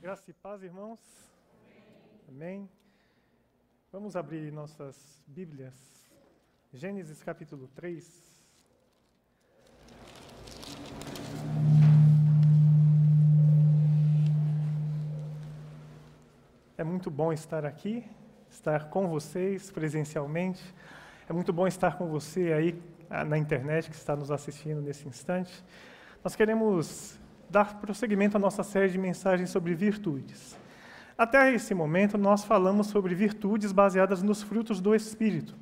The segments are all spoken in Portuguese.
Graça e paz, irmãos. Amém. Vamos abrir nossas Bíblias. Gênesis capítulo 3. É muito bom estar aqui, estar com vocês presencialmente. É muito bom estar com você aí ah, na internet que está nos assistindo nesse instante. Nós queremos dar prosseguimento à nossa série de mensagens sobre virtudes. Até esse momento, nós falamos sobre virtudes baseadas nos frutos do Espírito,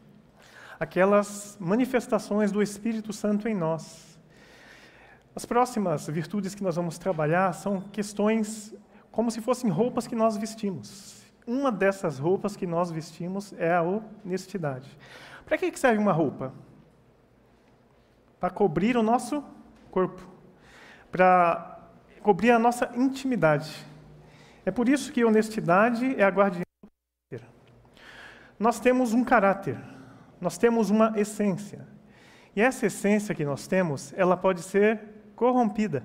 aquelas manifestações do Espírito Santo em nós. As próximas virtudes que nós vamos trabalhar são questões como se fossem roupas que nós vestimos. Uma dessas roupas que nós vestimos é a honestidade. Para que serve uma roupa? Para cobrir o nosso corpo, para cobrir a nossa intimidade. É por isso que honestidade é a guardiã do caráter. Nós temos um caráter, nós temos uma essência. E essa essência que nós temos, ela pode ser corrompida.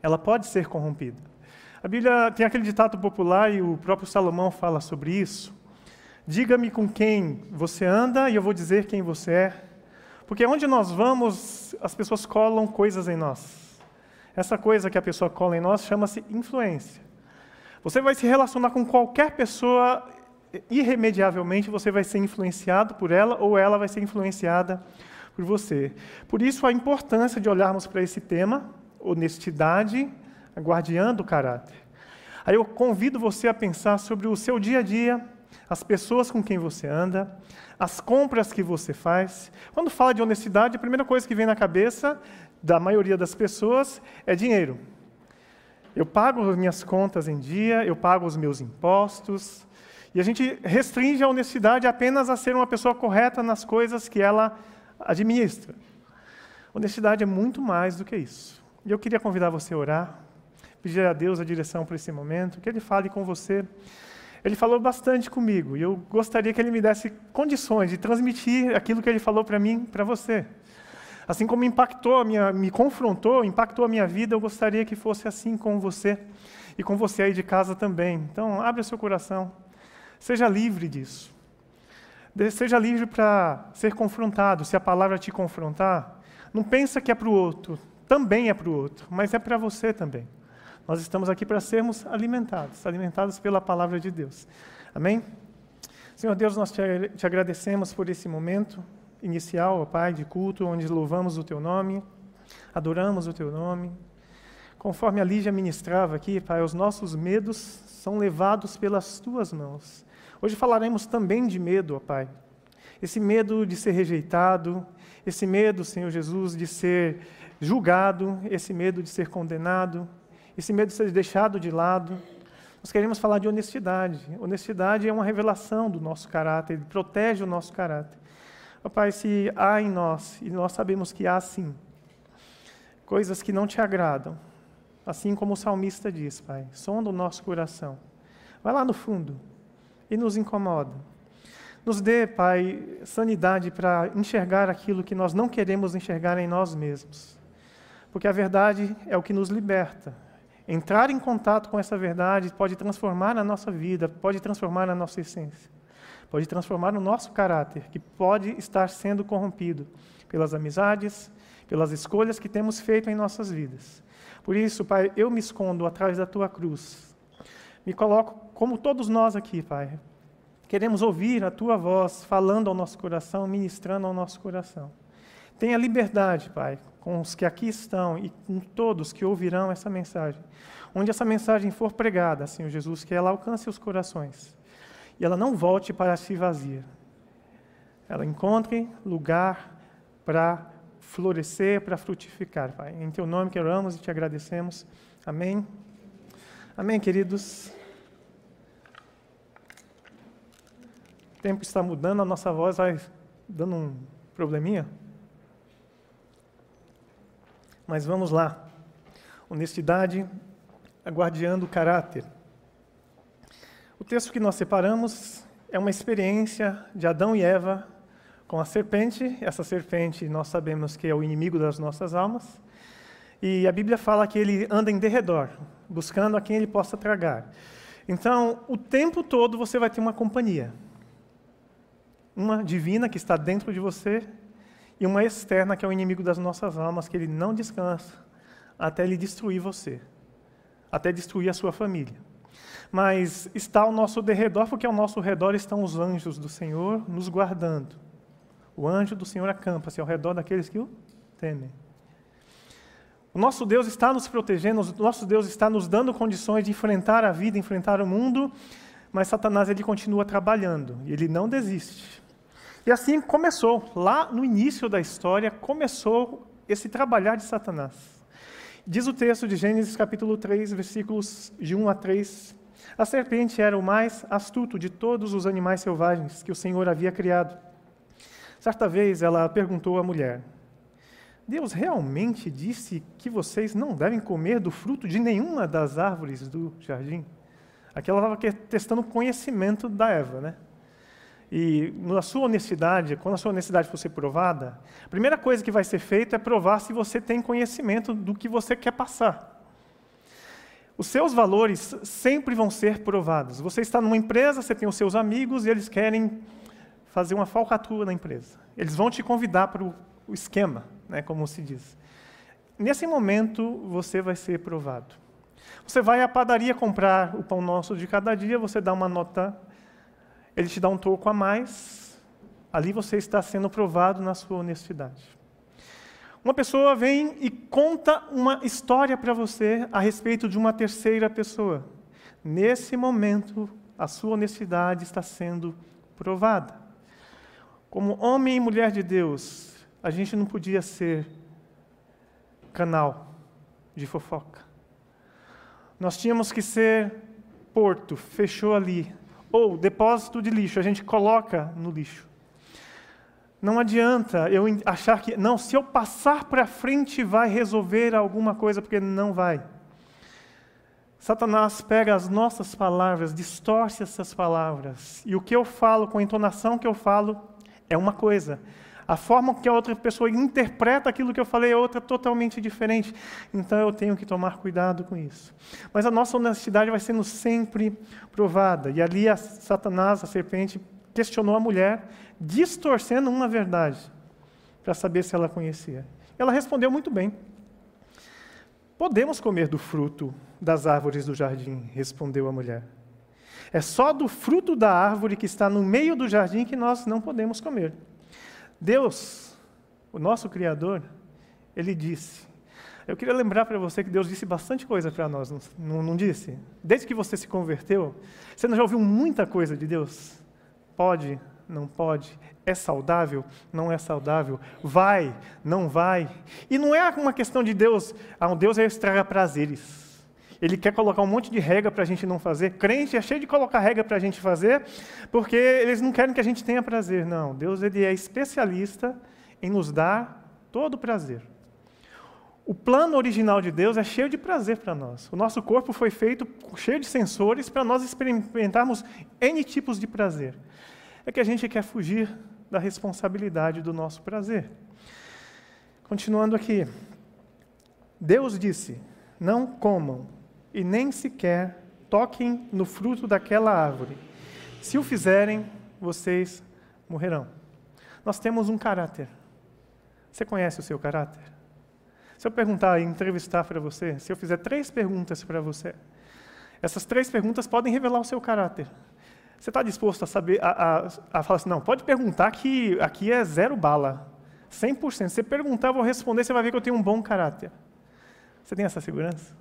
Ela pode ser corrompida. A Bíblia tem aquele ditado popular e o próprio Salomão fala sobre isso. Diga-me com quem você anda e eu vou dizer quem você é. Porque onde nós vamos, as pessoas colam coisas em nós. Essa coisa que a pessoa cola em nós chama-se influência. Você vai se relacionar com qualquer pessoa, irremediavelmente você vai ser influenciado por ela ou ela vai ser influenciada por você. Por isso a importância de olharmos para esse tema, honestidade, guardiã do caráter. Aí eu convido você a pensar sobre o seu dia a dia, as pessoas com quem você anda, as compras que você faz. Quando fala de honestidade, a primeira coisa que vem na cabeça da maioria das pessoas é dinheiro. Eu pago as minhas contas em dia, eu pago os meus impostos, e a gente restringe a honestidade apenas a ser uma pessoa correta nas coisas que ela administra. Honestidade é muito mais do que isso. E eu queria convidar você a orar, pedir a Deus a direção para esse momento, que Ele fale com você. Ele falou bastante comigo e eu gostaria que Ele me desse condições de transmitir aquilo que Ele falou para mim, para você. Assim como impactou minha, me confrontou, impactou a minha vida, eu gostaria que fosse assim com você e com você aí de casa também. Então, abre o seu coração. Seja livre disso. Seja livre para ser confrontado. Se a palavra te confrontar, não pensa que é para o outro. Também é para o outro, mas é para você também. Nós estamos aqui para sermos alimentados, alimentados pela palavra de Deus. Amém? Senhor Deus, nós te, agradecemos por esse momento inicial, ó Pai, de culto, onde louvamos o Teu nome, adoramos o Teu nome. Conforme a Lígia ministrava aqui, Pai, os nossos medos são levados pelas Tuas mãos. Hoje falaremos também de medo, ó Pai. Esse medo de ser rejeitado, esse medo, Senhor Jesus, de ser julgado, esse medo de ser condenado, esse medo de ser deixado de lado. Nós queremos falar de honestidade. Honestidade é uma revelação do nosso caráter, protege o nosso caráter. Pai, se há em nós, e nós sabemos que há sim, coisas que não te agradam, assim como o salmista diz, Pai, sonda o nosso coração. Vai lá no fundo e nos incomoda. Nos dê, Pai, sanidade para enxergar aquilo que nós não queremos enxergar em nós mesmos. Porque a verdade é o que nos liberta. Entrar em contato com essa verdade pode transformar a nossa vida, pode transformar a nossa essência pode transformar o nosso caráter, que pode estar sendo corrompido pelas amizades, pelas escolhas que temos feito em nossas vidas. Por isso, Pai, eu me escondo atrás da tua cruz. Me coloco como todos nós aqui, Pai. Queremos ouvir a tua voz falando ao nosso coração, ministrando ao nosso coração. Tenha liberdade, Pai, com os que aqui estão e com todos que ouvirão essa mensagem. Onde essa mensagem for pregada, Senhor Jesus, que ela alcance os corações e ela não volte para si vazia. Ela encontre lugar para florescer, para frutificar, Pai. Em Teu nome que oramos e te agradecemos. Amém. Amém, queridos. O tempo está mudando, a nossa voz vai dando um probleminha. Mas vamos lá. Honestidade, aguardiando o caráter. O texto que nós separamos é uma experiência de Adão e Eva com a serpente. Essa serpente nós sabemos que é o inimigo das nossas almas. E a Bíblia fala que ele anda em derredor. buscando a quem ele possa tragar. Então, o tempo todo você vai ter uma companhia. Uma divina que está dentro de você e uma externa que é o inimigo das nossas almas, que ele não descansa até ele destruir você, até destruir a sua família. Mas está ao nosso derredor, porque ao nosso redor estão os anjos do Senhor nos guardando. O anjo do Senhor acampa-se ao redor daqueles que o temem. O nosso Deus está nos protegendo, o nosso Deus está nos dando condições de enfrentar a vida, enfrentar o mundo, mas Satanás ele continua trabalhando ele não desiste. E assim começou, lá no início da história, começou esse trabalhar de Satanás. Diz o texto de Gênesis capítulo 3, versículos de 1 a 3. A serpente era o mais astuto de todos os animais selvagens que o Senhor havia criado. Certa vez ela perguntou à mulher: Deus realmente disse que vocês não devem comer do fruto de nenhuma das árvores do jardim? Aqui ela estava testando o conhecimento da Eva, né? E na sua honestidade, quando a sua honestidade for ser provada, a primeira coisa que vai ser feita é provar se você tem conhecimento do que você quer passar. Os seus valores sempre vão ser provados. Você está numa empresa, você tem os seus amigos e eles querem fazer uma falcatrua na empresa. Eles vão te convidar para o esquema né, como se diz. Nesse momento, você vai ser provado. Você vai à padaria comprar o pão nosso de cada dia, você dá uma nota, ele te dá um troco a mais, ali você está sendo provado na sua honestidade. Uma pessoa vem e conta uma história para você a respeito de uma terceira pessoa. Nesse momento, a sua honestidade está sendo provada. Como homem e mulher de Deus, a gente não podia ser canal de fofoca. Nós tínhamos que ser porto, fechou ali. Ou depósito de lixo, a gente coloca no lixo. Não adianta eu achar que, não, se eu passar para frente vai resolver alguma coisa, porque não vai. Satanás pega as nossas palavras, distorce essas palavras, e o que eu falo, com a entonação que eu falo, é uma coisa, a forma que a outra pessoa interpreta aquilo que eu falei é outra totalmente diferente. Então eu tenho que tomar cuidado com isso. Mas a nossa honestidade vai sendo sempre provada. E ali a Satanás, a serpente, questionou a mulher, distorcendo uma verdade, para saber se ela conhecia. Ela respondeu muito bem. Podemos comer do fruto das árvores do jardim, respondeu a mulher. É só do fruto da árvore que está no meio do jardim que nós não podemos comer. Deus, o nosso Criador, ele disse. Eu queria lembrar para você que Deus disse bastante coisa para nós, não, não, disse? Desde que você se converteu, você não já ouviu muita coisa de Deus? Pode, não pode, é saudável, não é saudável, vai, não vai. E não é uma questão de Deus, ah, Deus é estraga prazeres. Ele quer colocar um monte de regra para a gente não fazer. Crente é cheio de colocar regra para a gente fazer, porque eles não querem que a gente tenha prazer. Não, Deus ele é especialista em nos dar todo o prazer. O plano original de Deus é cheio de prazer para nós. O nosso corpo foi feito cheio de sensores para nós experimentarmos N tipos de prazer. É que a gente quer fugir da responsabilidade do nosso prazer. Continuando aqui. Deus disse: Não comam e nem sequer toquem no fruto daquela árvore. Se o fizerem, vocês morrerão. Nós temos um caráter. Você conhece o seu caráter? Se eu perguntar e entrevistar para você, se eu fizer três perguntas para você, essas três perguntas podem revelar o seu caráter. Você está disposto a saber, a, a, a, falar assim, não, pode perguntar que aqui é zero bala, 100%. Se você perguntar, eu vou responder, você vai ver que eu tenho um bom caráter. Você tem essa segurança?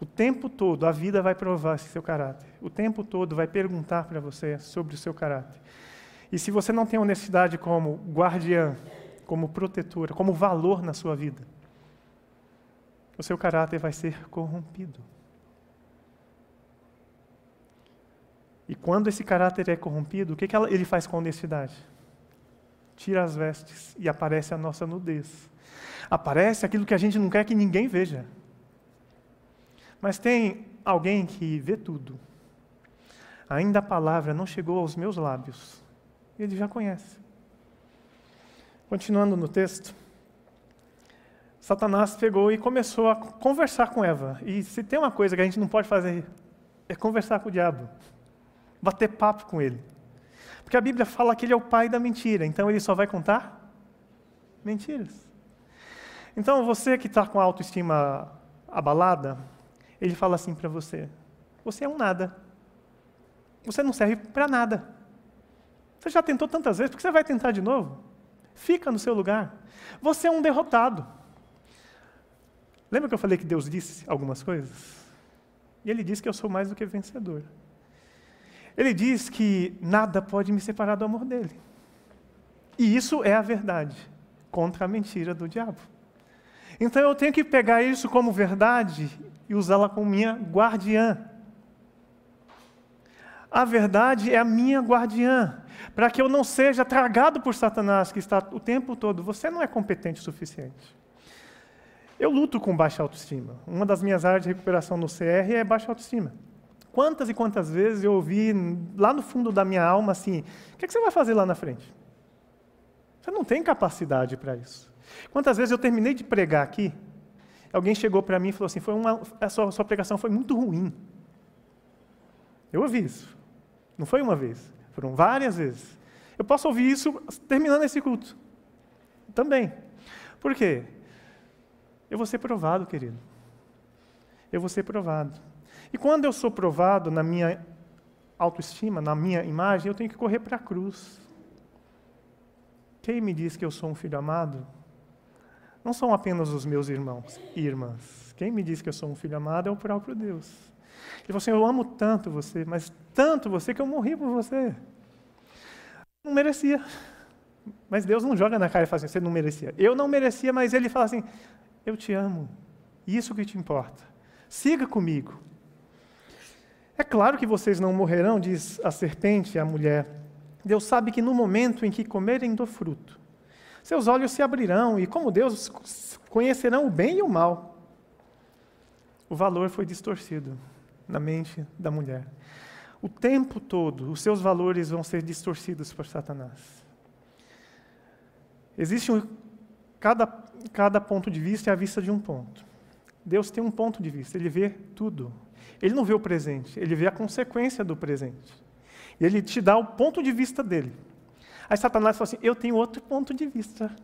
O tempo todo a vida vai provar esse seu caráter. O tempo todo vai perguntar para você sobre o seu caráter. E se você não tem honestidade como guardiã, como protetora, como valor na sua vida, o seu caráter vai ser corrompido. E quando esse caráter é corrompido, o que, que ele faz com honestidade? Tira as vestes e aparece a nossa nudez. Aparece aquilo que a gente não quer que ninguém veja. Mas tem alguém que vê tudo. Ainda a palavra não chegou aos meus lábios. Ele já conhece. Continuando no texto, Satanás pegou e começou a conversar com Eva. E se tem uma coisa que a gente não pode fazer, é conversar com o diabo, bater papo com ele. Porque a Bíblia fala que ele é o pai da mentira, então ele só vai contar mentiras. Então você que está com a autoestima abalada, ele fala assim para você: você é um nada. Você não serve para nada. Você já tentou tantas vezes, porque você vai tentar de novo? Fica no seu lugar. Você é um derrotado. Lembra que eu falei que Deus disse algumas coisas? E ele diz que eu sou mais do que vencedor. Ele diz que nada pode me separar do amor dele. E isso é a verdade contra a mentira do diabo. Então eu tenho que pegar isso como verdade e usá-la como minha guardiã. A verdade é a minha guardiã, para que eu não seja tragado por Satanás, que está o tempo todo. Você não é competente o suficiente. Eu luto com baixa autoestima. Uma das minhas áreas de recuperação no CR é baixa autoestima. Quantas e quantas vezes eu ouvi lá no fundo da minha alma assim: o que, é que você vai fazer lá na frente? Você não tem capacidade para isso. Quantas vezes eu terminei de pregar aqui, alguém chegou para mim e falou assim: foi uma, a sua, a sua pregação foi muito ruim. Eu ouvi isso. Não foi uma vez, foram várias vezes. Eu posso ouvir isso terminando esse culto. Também. Por quê? Eu vou ser provado, querido. Eu vou ser provado. E quando eu sou provado na minha autoestima, na minha imagem, eu tenho que correr para a cruz. Quem me diz que eu sou um filho amado? Não são apenas os meus irmãos e irmãs. Quem me diz que eu sou um filho amado é o próprio Deus. Ele falou assim: Eu amo tanto você, mas tanto você que eu morri por você. Não merecia. Mas Deus não joga na cara e fala assim: Você não merecia. Eu não merecia, mas Ele fala assim: eu te amo. Isso que te importa. Siga comigo. É claro que vocês não morrerão, diz a serpente à mulher. Deus sabe que no momento em que comerem do fruto, seus olhos se abrirão e, como Deus, conhecerão o bem e o mal. O valor foi distorcido na mente da mulher. O tempo todo, os seus valores vão ser distorcidos por Satanás. Existe um, cada cada ponto de vista é a vista de um ponto. Deus tem um ponto de vista, ele vê tudo. Ele não vê o presente, ele vê a consequência do presente. E ele te dá o ponto de vista dele. Aí Satanás fala assim: Eu tenho outro ponto de vista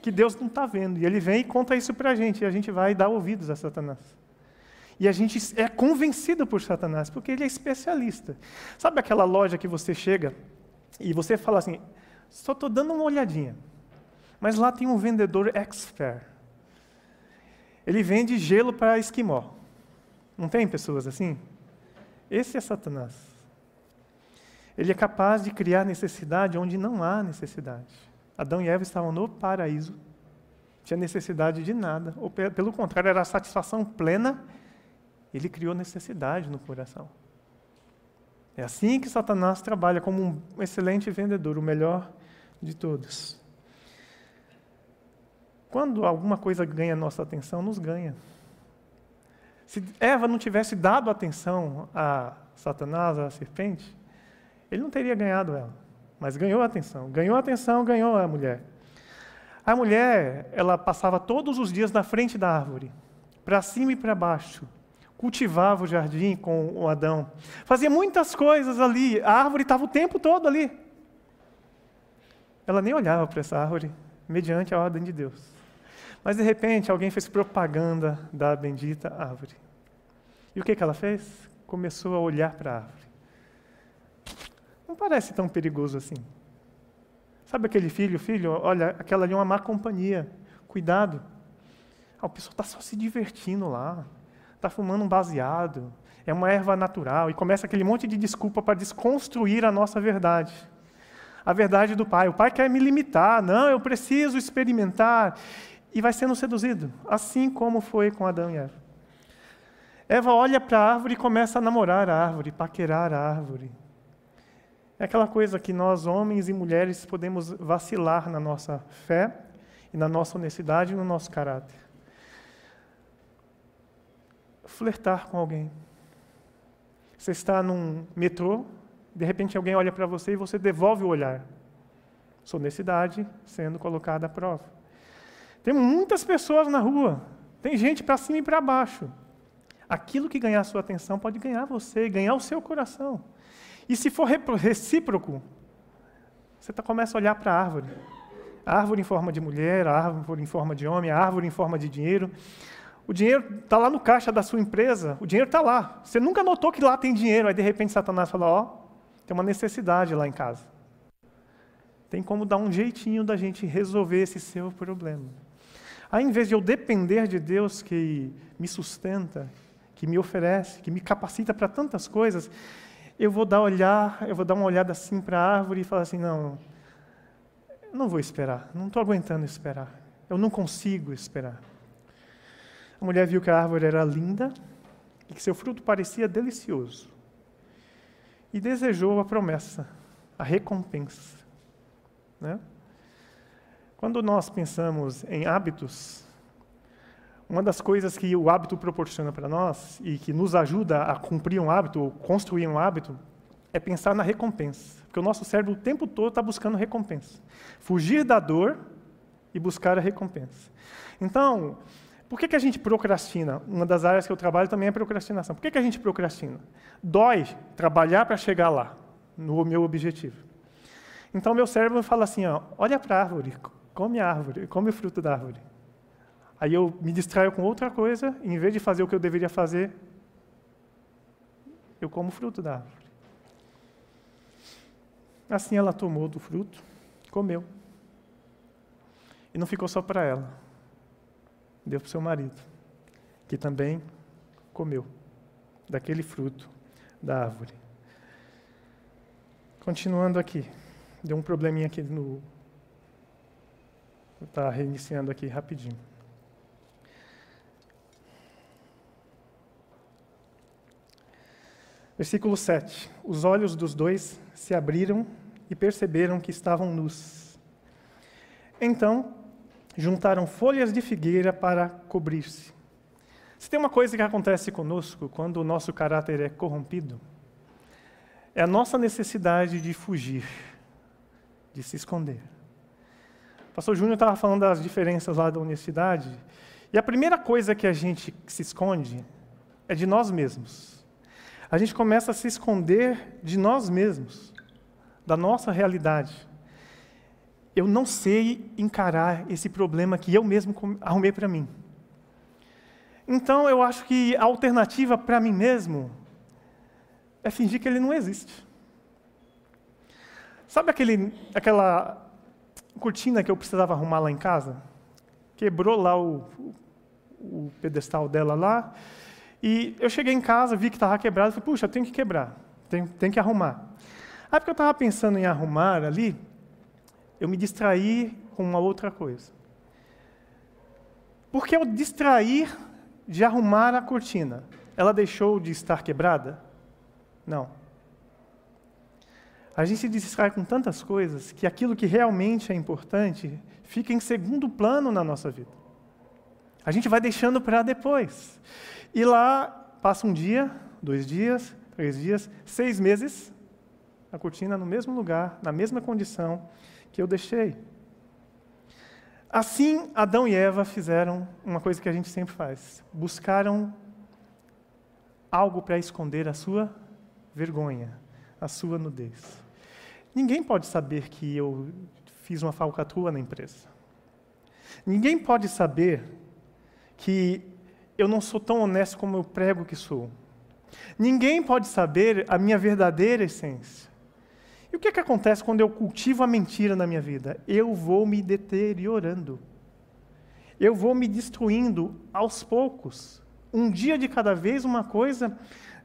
que Deus não está vendo. E ele vem e conta isso para a gente, e a gente vai dar ouvidos a Satanás. E a gente é convencido por Satanás, porque ele é especialista. Sabe aquela loja que você chega e você fala assim: Só estou dando uma olhadinha. Mas lá tem um vendedor expert. Ele vende gelo para esquimó. Não tem pessoas assim? Esse é Satanás. Ele é capaz de criar necessidade onde não há necessidade. Adão e Eva estavam no paraíso, tinha necessidade de nada, ou pelo contrário, era satisfação plena. Ele criou necessidade no coração. É assim que Satanás trabalha como um excelente vendedor, o melhor de todos. Quando alguma coisa ganha nossa atenção, nos ganha. Se Eva não tivesse dado atenção a Satanás, a serpente, ele não teria ganhado ela. Mas ganhou a atenção. Ganhou a atenção, ganhou a mulher. A mulher, ela passava todos os dias na frente da árvore, para cima e para baixo. Cultivava o jardim com o Adão. Fazia muitas coisas ali. A árvore estava o tempo todo ali. Ela nem olhava para essa árvore, mediante a ordem de Deus. Mas de repente alguém fez propaganda da bendita árvore. E o que, que ela fez? Começou a olhar para a árvore. Não parece tão perigoso assim. Sabe aquele filho, filho, olha, aquela ali é uma má companhia. Cuidado. Ah, o pessoal está só se divertindo lá. Está fumando um baseado. É uma erva natural. E começa aquele monte de desculpa para desconstruir a nossa verdade. A verdade do pai. O pai quer me limitar. Não, eu preciso experimentar e vai sendo seduzido, assim como foi com Adão e Eva. Eva olha para a árvore e começa a namorar a árvore, paquerar a árvore. É aquela coisa que nós, homens e mulheres, podemos vacilar na nossa fé e na nossa honestidade e no nosso caráter. Flertar com alguém. Você está num metrô, de repente alguém olha para você e você devolve o olhar. Sua honestidade sendo colocada à prova. Tem muitas pessoas na rua, tem gente para cima e para baixo. Aquilo que ganhar sua atenção pode ganhar você, ganhar o seu coração. E se for recíproco, você tá, começa a olhar para a árvore. A árvore em forma de mulher, a árvore em forma de homem, a árvore em forma de dinheiro. O dinheiro está lá no caixa da sua empresa, o dinheiro está lá. Você nunca notou que lá tem dinheiro, aí de repente Satanás fala: Ó, oh, tem uma necessidade lá em casa. Tem como dar um jeitinho da gente resolver esse seu problema. Aí, em vez de eu depender de Deus que me sustenta, que me oferece, que me capacita para tantas coisas, eu vou dar olhar, eu vou dar uma olhada assim para a árvore e falar assim, não, não vou esperar, não estou aguentando esperar, eu não consigo esperar. A mulher viu que a árvore era linda e que seu fruto parecia delicioso e desejou a promessa, a recompensa. Né? Quando nós pensamos em hábitos, uma das coisas que o hábito proporciona para nós e que nos ajuda a cumprir um hábito, construir um hábito, é pensar na recompensa. Porque o nosso cérebro o tempo todo está buscando recompensa. Fugir da dor e buscar a recompensa. Então, por que, que a gente procrastina? Uma das áreas que eu trabalho também é procrastinação. Por que, que a gente procrastina? Dói trabalhar para chegar lá, no meu objetivo. Então, meu cérebro fala assim: ó, olha para a árvore, come a árvore, come o fruto da árvore. Aí eu me distraio com outra coisa, e em vez de fazer o que eu deveria fazer, eu como o fruto da árvore. Assim ela tomou do fruto, comeu. E não ficou só para ela. Deu para o seu marido, que também comeu daquele fruto da árvore. Continuando aqui. Deu um probleminha aqui no. Estar reiniciando aqui rapidinho. Versículo 7. Os olhos dos dois se abriram e perceberam que estavam nus. Então, juntaram folhas de figueira para cobrir-se. Se tem uma coisa que acontece conosco quando o nosso caráter é corrompido, é a nossa necessidade de fugir, de se esconder. O pastor Júnior estava falando das diferenças lá da universidade, e a primeira coisa que a gente se esconde é de nós mesmos a gente começa a se esconder de nós mesmos, da nossa realidade. Eu não sei encarar esse problema que eu mesmo arrumei para mim. Então eu acho que a alternativa para mim mesmo é fingir que ele não existe. Sabe aquele, aquela cortina que eu precisava arrumar lá em casa? Quebrou lá o, o, pedestal dela lá. E eu cheguei em casa, vi que estava quebrado, falei, puxa, eu tenho que quebrar, tenho, tenho que arrumar. Aí, porque eu estava pensando em arrumar ali, eu me distraí com uma outra coisa. Porque eu distrair de arrumar a cortina, ela deixou de estar quebrada? Não. A gente se distrai com tantas coisas que aquilo que realmente é importante fica em segundo plano na nossa vida. A gente vai deixando para depois. E lá passa um dia, dois dias, três dias, seis meses, a cortina no mesmo lugar, na mesma condição que eu deixei. Assim, Adão e Eva fizeram uma coisa que a gente sempre faz: buscaram algo para esconder a sua vergonha, a sua nudez. Ninguém pode saber que eu fiz uma falcatrua na empresa. Ninguém pode saber que eu não sou tão honesto como eu prego que sou. Ninguém pode saber a minha verdadeira essência. E o que, é que acontece quando eu cultivo a mentira na minha vida? Eu vou me deteriorando. Eu vou me destruindo aos poucos. Um dia de cada vez, uma coisa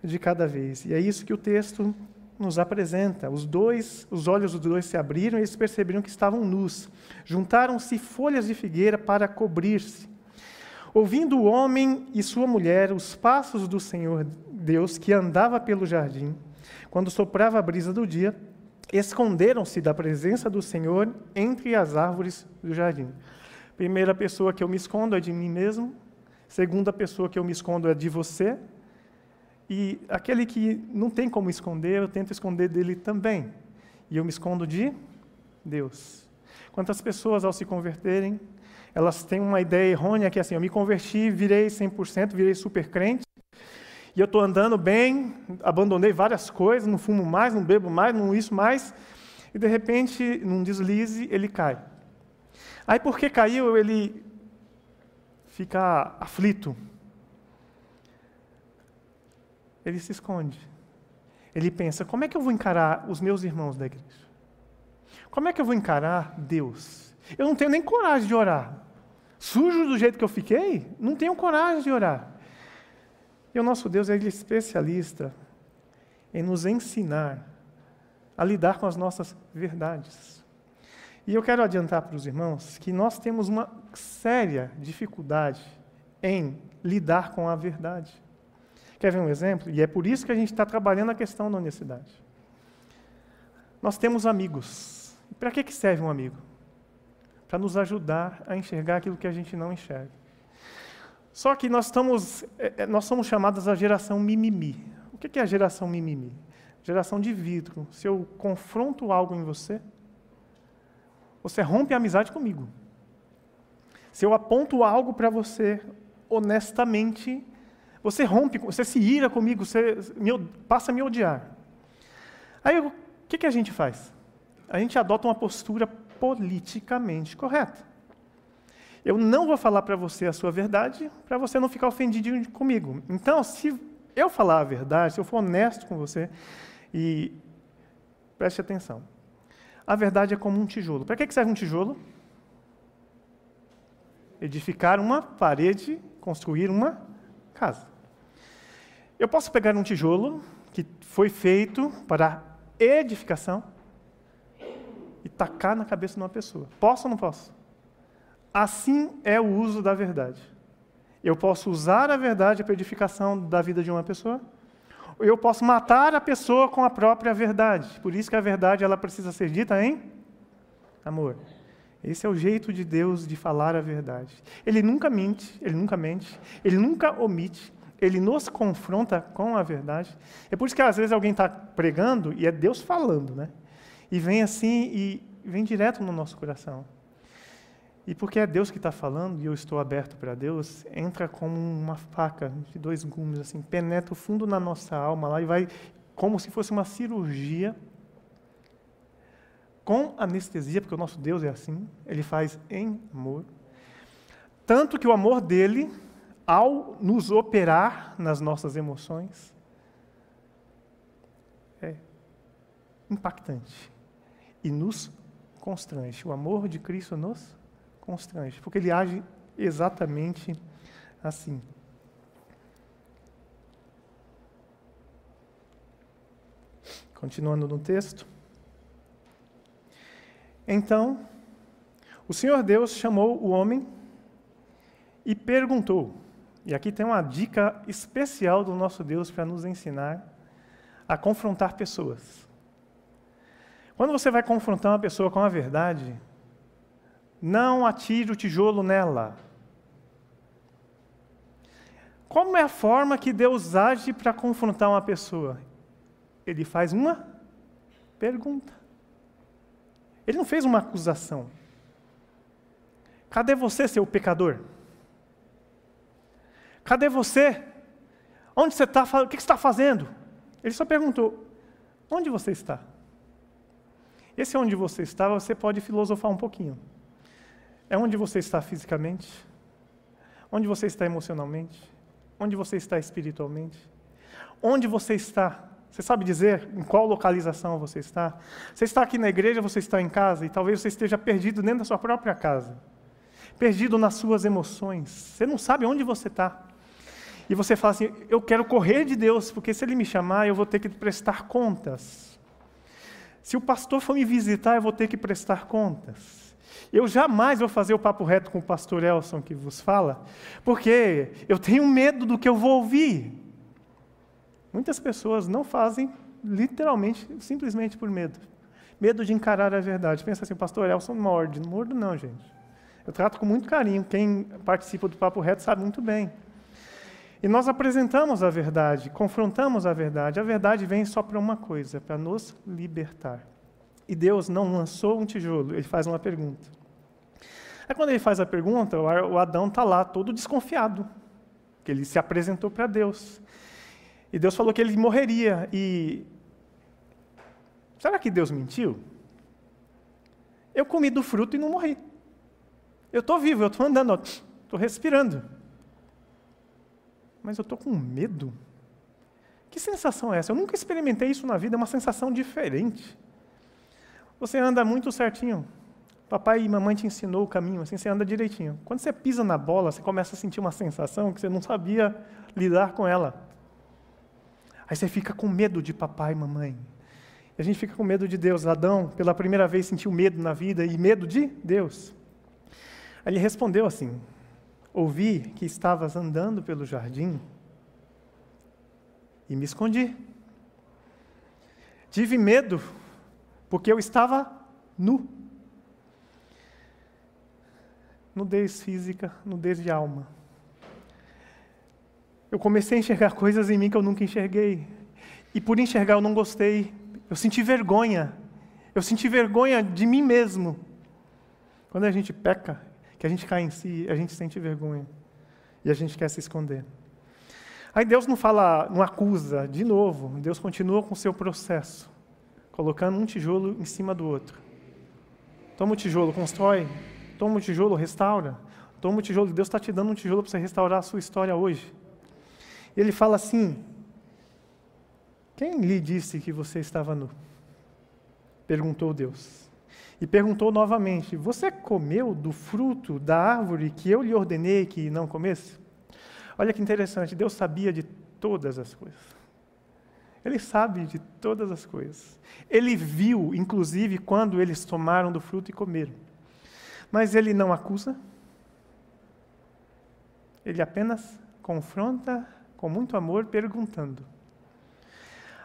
de cada vez. E é isso que o texto nos apresenta. Os dois, os olhos dos dois se abriram e eles perceberam que estavam nus. Juntaram-se folhas de figueira para cobrir-se. Ouvindo o homem e sua mulher os passos do Senhor Deus que andava pelo jardim, quando soprava a brisa do dia, esconderam-se da presença do Senhor entre as árvores do jardim. Primeira pessoa que eu me escondo é de mim mesmo, segunda pessoa que eu me escondo é de você, e aquele que não tem como esconder, eu tento esconder dele também. E eu me escondo de Deus. Quantas pessoas, ao se converterem, elas têm uma ideia errônea que é assim, eu me converti, virei 100%, virei super crente, e eu estou andando bem, abandonei várias coisas, não fumo mais, não bebo mais, não isso mais, e de repente, num deslize, ele cai. Aí, porque caiu, ele fica aflito. Ele se esconde. Ele pensa: como é que eu vou encarar os meus irmãos da igreja? Como é que eu vou encarar Deus? Eu não tenho nem coragem de orar. Sujo do jeito que eu fiquei, não tenho coragem de orar. E o nosso Deus é especialista em nos ensinar a lidar com as nossas verdades. E eu quero adiantar para os irmãos que nós temos uma séria dificuldade em lidar com a verdade. Quer ver um exemplo? E é por isso que a gente está trabalhando a questão da honestidade. Nós temos amigos. Para que, que serve um amigo? Para nos ajudar a enxergar aquilo que a gente não enxerga. Só que nós, estamos, é, é, nós somos chamados a geração mimimi. O que é a geração mimimi? Geração de vidro. Se eu confronto algo em você, você rompe a amizade comigo. Se eu aponto algo para você honestamente, você rompe, você se ira comigo, você me, passa a me odiar. Aí o que, que a gente faz? A gente adota uma postura politicamente correta. Eu não vou falar para você a sua verdade, para você não ficar ofendido comigo. Então, se eu falar a verdade, se eu for honesto com você, e preste atenção, a verdade é como um tijolo. Para que serve um tijolo? Edificar uma parede, construir uma casa. Eu posso pegar um tijolo que foi feito para edificação tacar na cabeça de uma pessoa. Posso ou não posso? Assim é o uso da verdade. Eu posso usar a verdade para edificação da vida de uma pessoa, eu posso matar a pessoa com a própria verdade. Por isso que a verdade ela precisa ser dita em amor. Esse é o jeito de Deus de falar a verdade. Ele nunca mente, ele nunca mente, ele nunca omite, ele nos confronta com a verdade. É por isso que às vezes alguém está pregando e é Deus falando, né? E vem assim e vem direto no nosso coração. E porque é Deus que está falando e eu estou aberto para Deus, entra como uma faca de dois gumes, assim, penetra o fundo na nossa alma lá e vai como se fosse uma cirurgia com anestesia, porque o nosso Deus é assim, ele faz em amor. Tanto que o amor dele, ao nos operar nas nossas emoções, é impactante e nos constrange. O amor de Cristo nos constrange, porque ele age exatamente assim. Continuando no texto. Então, o Senhor Deus chamou o homem e perguntou. E aqui tem uma dica especial do nosso Deus para nos ensinar a confrontar pessoas. Quando você vai confrontar uma pessoa com a verdade, não atire o tijolo nela. Como é a forma que Deus age para confrontar uma pessoa? Ele faz uma pergunta. Ele não fez uma acusação. Cadê você, seu pecador? Cadê você? Onde você está? O que você está fazendo? Ele só perguntou: Onde você está? Esse onde você está, você pode filosofar um pouquinho. É onde você está fisicamente? Onde você está emocionalmente? Onde você está espiritualmente? Onde você está? Você sabe dizer em qual localização você está? Você está aqui na igreja, você está em casa, e talvez você esteja perdido dentro da sua própria casa. Perdido nas suas emoções. Você não sabe onde você está. E você fala assim: eu quero correr de Deus, porque se Ele me chamar, eu vou ter que prestar contas. Se o pastor for me visitar, eu vou ter que prestar contas. Eu jamais vou fazer o papo reto com o pastor Elson que vos fala, porque eu tenho medo do que eu vou ouvir. Muitas pessoas não fazem literalmente, simplesmente por medo. Medo de encarar a verdade. Pensa assim, pastor Elson morde. Não mordo não, gente. Eu trato com muito carinho. Quem participa do papo reto sabe muito bem. E nós apresentamos a verdade, confrontamos a verdade. A verdade vem só para uma coisa, para nos libertar. E Deus não lançou um tijolo, ele faz uma pergunta. Aí quando ele faz a pergunta, o Adão está lá todo desconfiado, que ele se apresentou para Deus. E Deus falou que ele morreria. E será que Deus mentiu? Eu comi do fruto e não morri. Eu estou vivo, eu estou andando, estou respirando. Mas eu estou com medo. Que sensação é essa? Eu nunca experimentei isso na vida, é uma sensação diferente. Você anda muito certinho. Papai e mamãe te ensinou o caminho, assim você anda direitinho. Quando você pisa na bola, você começa a sentir uma sensação que você não sabia lidar com ela. Aí você fica com medo de papai e mamãe. E a gente fica com medo de Deus. Adão, pela primeira vez, sentiu medo na vida e medo de Deus. Aí ele respondeu assim: Ouvi que estavas andando pelo jardim e me escondi. Tive medo, porque eu estava nu. Nudez física, nudez de alma. Eu comecei a enxergar coisas em mim que eu nunca enxerguei. E por enxergar eu não gostei. Eu senti vergonha. Eu senti vergonha de mim mesmo. Quando a gente peca, que a gente cai em si, a gente sente vergonha. E a gente quer se esconder. Aí Deus não fala, não acusa, de novo. Deus continua com o seu processo, colocando um tijolo em cima do outro. Toma o tijolo, constrói. Toma o tijolo, restaura. Toma o tijolo. Deus está te dando um tijolo para você restaurar a sua história hoje. Ele fala assim: Quem lhe disse que você estava nu? Perguntou Deus. E perguntou novamente: Você comeu do fruto da árvore que eu lhe ordenei que não comesse? Olha que interessante, Deus sabia de todas as coisas. Ele sabe de todas as coisas. Ele viu, inclusive, quando eles tomaram do fruto e comeram. Mas ele não acusa. Ele apenas confronta com muito amor, perguntando.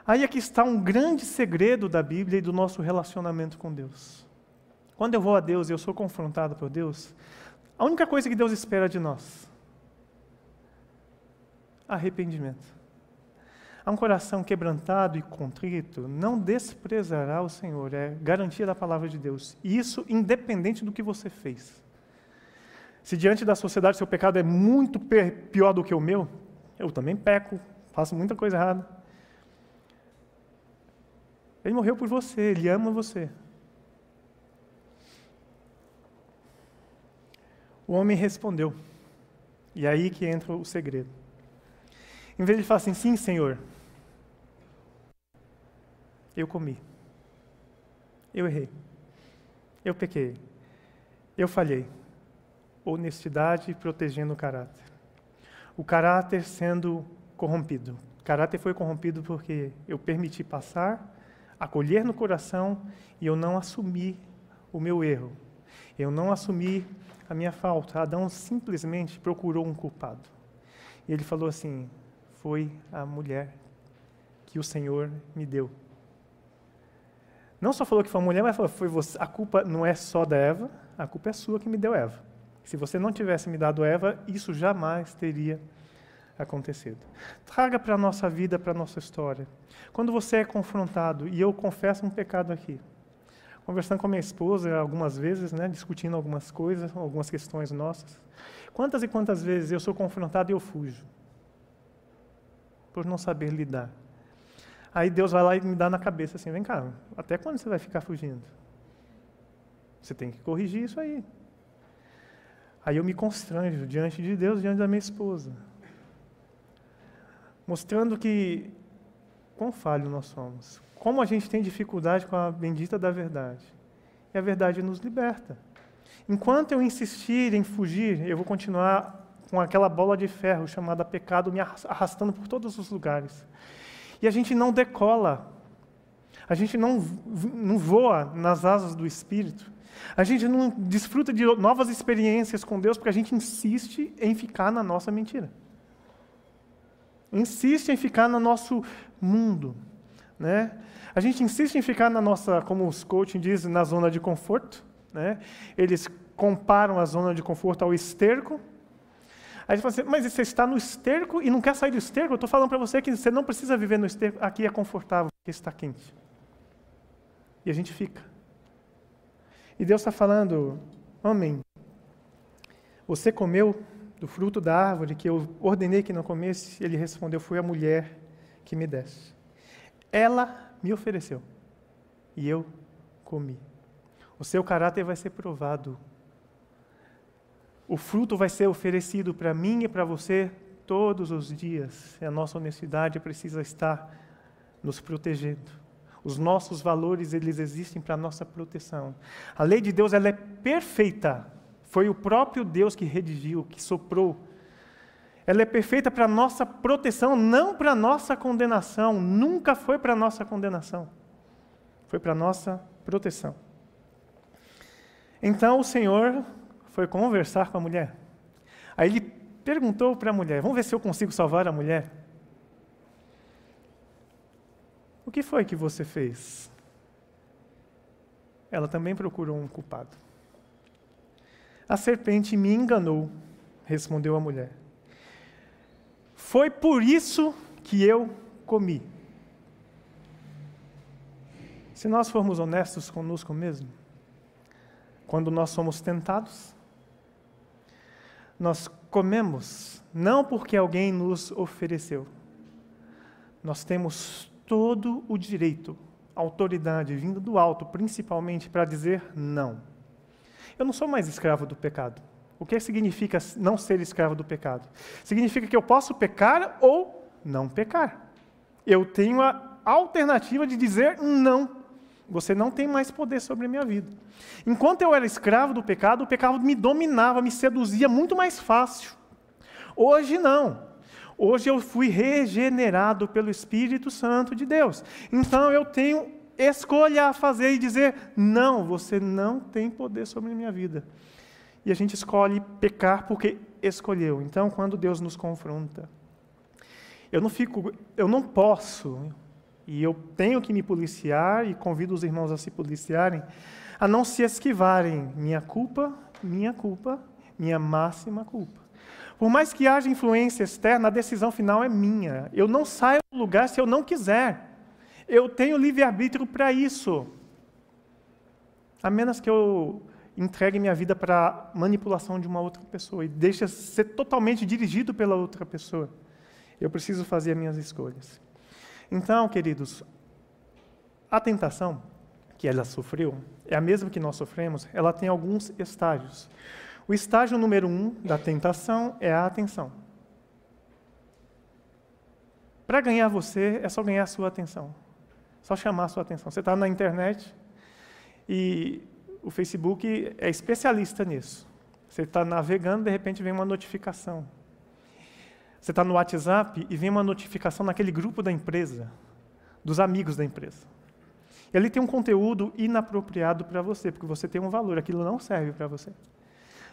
Aí aqui está um grande segredo da Bíblia e do nosso relacionamento com Deus. Quando eu vou a Deus e eu sou confrontado por Deus, a única coisa que Deus espera de nós arrependimento. Há um coração quebrantado e contrito, não desprezará o Senhor, é garantia da palavra de Deus. E isso independente do que você fez. Se diante da sociedade seu pecado é muito pior do que o meu, eu também peco, faço muita coisa errada. Ele morreu por você, ele ama você. O homem respondeu. E aí que entra o segredo. Em vez de falar assim, sim, Senhor, eu comi. Eu errei. Eu pequei. Eu falhei. Honestidade protegendo o caráter o caráter sendo corrompido. O caráter foi corrompido porque eu permiti passar, acolher no coração e eu não assumi o meu erro. Eu não assumi a minha falta. Adão simplesmente procurou um culpado. E ele falou assim: Foi a mulher que o Senhor me deu. Não só falou que foi a mulher, mas falou: foi você. A culpa não é só da Eva, a culpa é sua que me deu Eva. Se você não tivesse me dado Eva, isso jamais teria acontecido. Traga para a nossa vida, para a nossa história. Quando você é confrontado, e eu confesso um pecado aqui, conversando com a minha esposa algumas vezes, né, discutindo algumas coisas, algumas questões nossas. Quantas e quantas vezes eu sou confrontado e eu fujo? Por não saber lidar. Aí Deus vai lá e me dá na cabeça assim: vem cá, até quando você vai ficar fugindo? Você tem que corrigir isso aí. Aí eu me constranjo diante de Deus, diante da minha esposa. Mostrando que quão falho nós somos. Como a gente tem dificuldade com a bendita da verdade. E a verdade nos liberta. Enquanto eu insistir em fugir, eu vou continuar com aquela bola de ferro chamada pecado me arrastando por todos os lugares. E a gente não decola. A gente não, não voa nas asas do Espírito. A gente não desfruta de novas experiências com Deus porque a gente insiste em ficar na nossa mentira. Insiste em ficar no nosso mundo. Né? A gente insiste em ficar na nossa, como os coaching dizem, na zona de conforto. Né? Eles comparam a zona de conforto ao esterco. Aí eles falam assim, mas você está no esterco e não quer sair do esterco? Eu estou falando para você que você não precisa viver no esterco. Aqui é confortável, porque está quente. E a gente fica. E Deus está falando, homem, Você comeu do fruto da árvore que eu ordenei que não comesse? Ele respondeu: Foi a mulher que me desse. Ela me ofereceu e eu comi. O seu caráter vai ser provado. O fruto vai ser oferecido para mim e para você todos os dias. A nossa honestidade precisa estar nos protegendo. Os nossos valores, eles existem para nossa proteção. A lei de Deus, ela é perfeita. Foi o próprio Deus que redigiu, que soprou. Ela é perfeita para nossa proteção, não para nossa condenação. Nunca foi para nossa condenação. Foi para nossa proteção. Então o Senhor foi conversar com a mulher. Aí ele perguntou para a mulher: Vamos ver se eu consigo salvar a mulher. O que foi que você fez? Ela também procurou um culpado. A serpente me enganou, respondeu a mulher. Foi por isso que eu comi. Se nós formos honestos conosco mesmo, quando nós somos tentados, nós comemos não porque alguém nos ofereceu. Nós temos todo o direito, autoridade vindo do alto, principalmente para dizer não. Eu não sou mais escravo do pecado. O que significa não ser escravo do pecado? Significa que eu posso pecar ou não pecar. Eu tenho a alternativa de dizer não. Você não tem mais poder sobre a minha vida. Enquanto eu era escravo do pecado, o pecado me dominava, me seduzia muito mais fácil. Hoje não. Hoje eu fui regenerado pelo Espírito Santo de Deus. Então eu tenho escolha a fazer e dizer: não, você não tem poder sobre a minha vida. E a gente escolhe pecar porque escolheu. Então, quando Deus nos confronta, eu não fico, eu não posso, e eu tenho que me policiar e convido os irmãos a se policiarem, a não se esquivarem. Minha culpa, minha culpa, minha máxima culpa. Por mais que haja influência externa, a decisão final é minha. Eu não saio do lugar se eu não quiser. Eu tenho livre-arbítrio para isso. A menos que eu entregue minha vida para manipulação de uma outra pessoa e deixe ser totalmente dirigido pela outra pessoa. Eu preciso fazer as minhas escolhas. Então, queridos, a tentação que ela sofreu é a mesma que nós sofremos, ela tem alguns estágios. O estágio número um da tentação é a atenção. Para ganhar você, é só ganhar a sua atenção. Só chamar a sua atenção. Você está na internet e o Facebook é especialista nisso. Você está navegando, de repente vem uma notificação. Você está no WhatsApp e vem uma notificação naquele grupo da empresa, dos amigos da empresa. E ali tem um conteúdo inapropriado para você, porque você tem um valor, aquilo não serve para você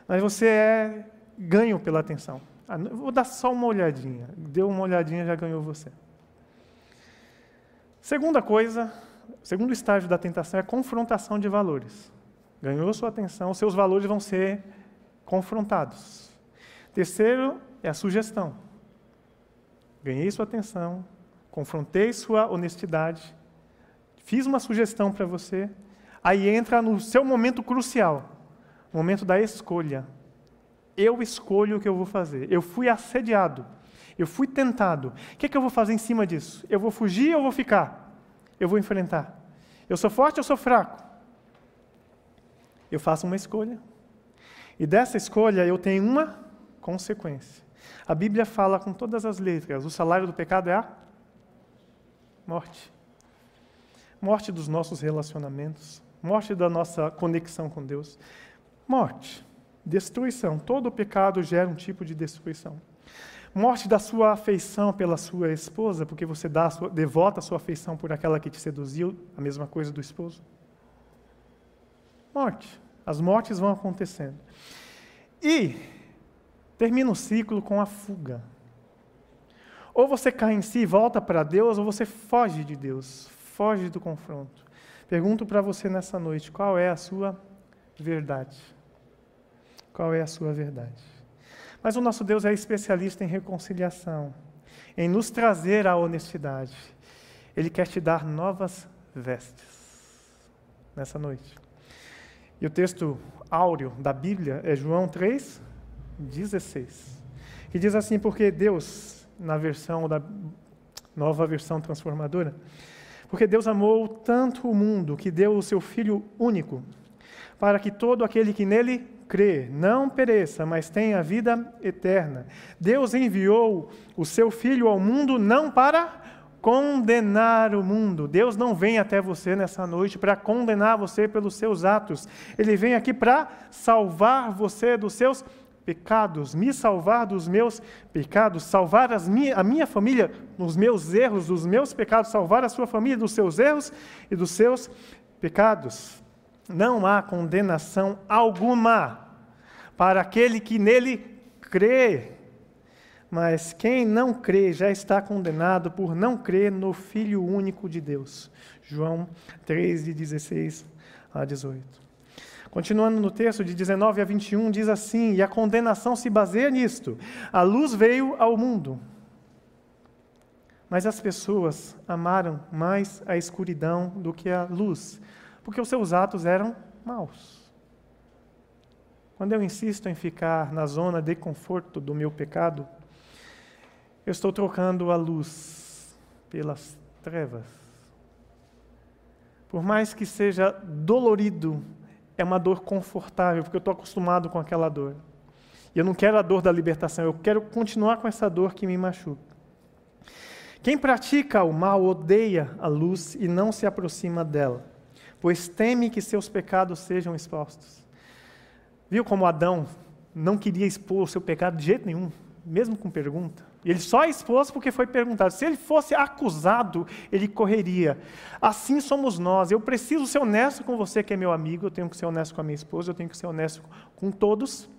mas você é ganho pela atenção. Ah, vou dar só uma olhadinha. Deu uma olhadinha, já ganhou você. Segunda coisa, segundo estágio da tentação é confrontação de valores. Ganhou sua atenção, seus valores vão ser confrontados. Terceiro é a sugestão. Ganhei sua atenção, confrontei sua honestidade, fiz uma sugestão para você, aí entra no seu momento crucial momento da escolha. Eu escolho o que eu vou fazer. Eu fui assediado. Eu fui tentado. O que, é que eu vou fazer em cima disso? Eu vou fugir ou vou ficar? Eu vou enfrentar. Eu sou forte ou sou fraco? Eu faço uma escolha. E dessa escolha eu tenho uma consequência. A Bíblia fala com todas as letras: o salário do pecado é a morte. Morte dos nossos relacionamentos, morte da nossa conexão com Deus, Morte, destruição. Todo pecado gera um tipo de destruição. Morte da sua afeição pela sua esposa, porque você dá sua, devota a sua afeição por aquela que te seduziu, a mesma coisa do esposo. Morte. As mortes vão acontecendo. E termina o ciclo com a fuga. Ou você cai em si e volta para Deus, ou você foge de Deus, foge do confronto. Pergunto para você nessa noite: qual é a sua verdade. Qual é a sua verdade? Mas o nosso Deus é especialista em reconciliação, em nos trazer a honestidade. Ele quer te dar novas vestes nessa noite. E o texto áureo da Bíblia é João 3, 16. Que diz assim: Porque Deus, na versão da nova versão transformadora, porque Deus amou tanto o mundo que deu o seu Filho único, para que todo aquele que nele crê não pereça, mas tenha vida eterna. Deus enviou o seu Filho ao mundo não para condenar o mundo. Deus não vem até você nessa noite para condenar você pelos seus atos. Ele vem aqui para salvar você dos seus pecados, me salvar dos meus pecados, salvar a minha família dos meus erros, dos meus pecados, salvar a sua família dos seus erros e dos seus pecados. Não há condenação alguma para aquele que nele crê. Mas quem não crê já está condenado por não crer no Filho único de Deus. João 3, de 16 a 18. Continuando no texto, de 19 a 21, diz assim: E a condenação se baseia nisto. A luz veio ao mundo, mas as pessoas amaram mais a escuridão do que a luz, porque os seus atos eram maus. Quando eu insisto em ficar na zona de conforto do meu pecado, eu estou trocando a luz pelas trevas. Por mais que seja dolorido, é uma dor confortável, porque eu estou acostumado com aquela dor. E eu não quero a dor da libertação, eu quero continuar com essa dor que me machuca. Quem pratica o mal odeia a luz e não se aproxima dela, pois teme que seus pecados sejam expostos. Viu como Adão não queria expor o seu pecado de jeito nenhum, mesmo com pergunta? Ele só expôs porque foi perguntado. Se ele fosse acusado, ele correria. Assim somos nós. Eu preciso ser honesto com você, que é meu amigo. Eu tenho que ser honesto com a minha esposa. Eu tenho que ser honesto com todos.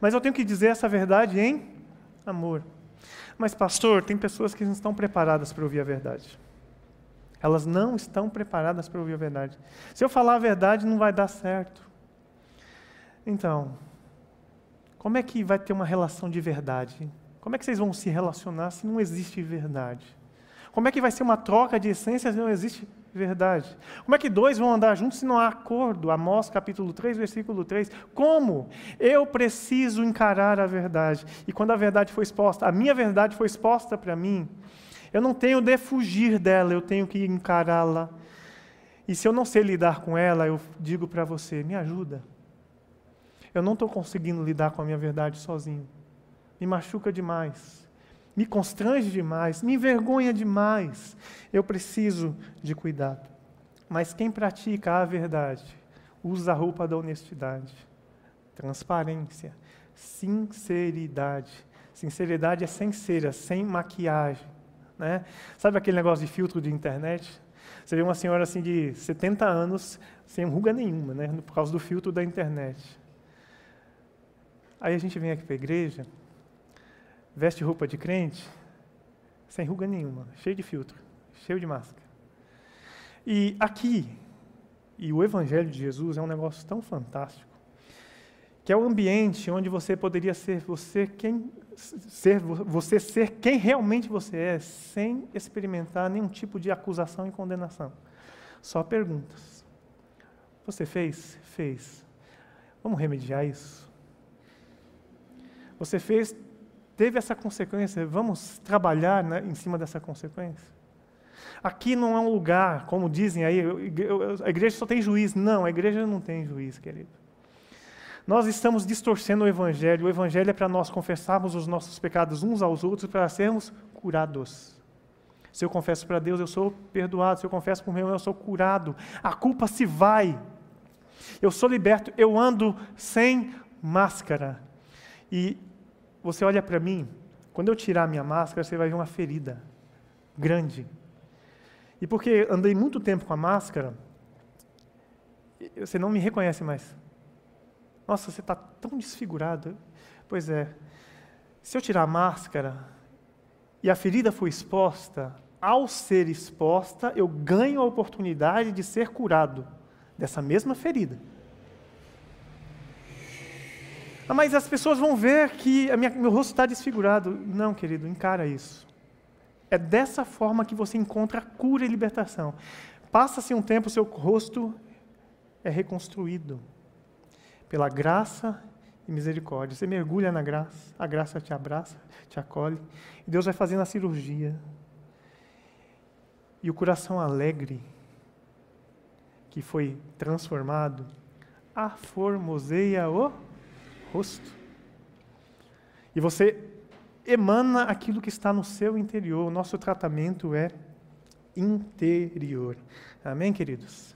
Mas eu tenho que dizer essa verdade em amor. Mas, pastor, tem pessoas que não estão preparadas para ouvir a verdade. Elas não estão preparadas para ouvir a verdade. Se eu falar a verdade, não vai dar certo. Então, como é que vai ter uma relação de verdade? Como é que vocês vão se relacionar se não existe verdade? Como é que vai ser uma troca de essências se não existe verdade? Como é que dois vão andar juntos se não há acordo? Amós capítulo 3, versículo 3. Como? Eu preciso encarar a verdade. E quando a verdade foi exposta, a minha verdade foi exposta para mim, eu não tenho de fugir dela, eu tenho que encará-la. E se eu não sei lidar com ela, eu digo para você: me ajuda. Eu não estou conseguindo lidar com a minha verdade sozinho me machuca demais, me constrange demais, me envergonha demais. Eu preciso de cuidado. Mas quem pratica a verdade usa a roupa da honestidade, transparência, sinceridade. Sinceridade é sincera, sem maquiagem. Né? Sabe aquele negócio de filtro de internet? Você vê uma senhora assim de 70 anos, sem ruga nenhuma, né? por causa do filtro da internet. Aí a gente vem aqui para a igreja, veste roupa de crente, sem ruga nenhuma, cheio de filtro, cheio de máscara. E aqui, e o Evangelho de Jesus é um negócio tão fantástico, que é o ambiente onde você poderia ser você quem ser você ser quem realmente você é, sem experimentar nenhum tipo de acusação e condenação. Só perguntas. Você fez? Fez. Vamos remediar isso? Você fez? teve essa consequência, vamos trabalhar né, em cima dessa consequência. Aqui não é um lugar, como dizem aí, a igreja só tem juiz. Não, a igreja não tem juiz, querido. Nós estamos distorcendo o Evangelho. O Evangelho é para nós confessarmos os nossos pecados uns aos outros para sermos curados. Se eu confesso para Deus, eu sou perdoado. Se eu confesso para o meu, eu sou curado. A culpa se vai. Eu sou liberto. Eu ando sem máscara. E você olha para mim, quando eu tirar a minha máscara, você vai ver uma ferida grande. E porque andei muito tempo com a máscara, você não me reconhece mais. Nossa, você está tão desfigurado. Pois é. Se eu tirar a máscara e a ferida for exposta, ao ser exposta, eu ganho a oportunidade de ser curado dessa mesma ferida. Ah, mas as pessoas vão ver que minha, meu rosto está desfigurado. Não, querido, encara isso. É dessa forma que você encontra cura e libertação. Passa-se um tempo, seu rosto é reconstruído pela graça e misericórdia. Você mergulha na graça, a graça te abraça, te acolhe, e Deus vai fazendo a cirurgia. E o coração alegre, que foi transformado, aformoseia o rosto. E você emana aquilo que está no seu interior. O nosso tratamento é interior. Amém, queridos?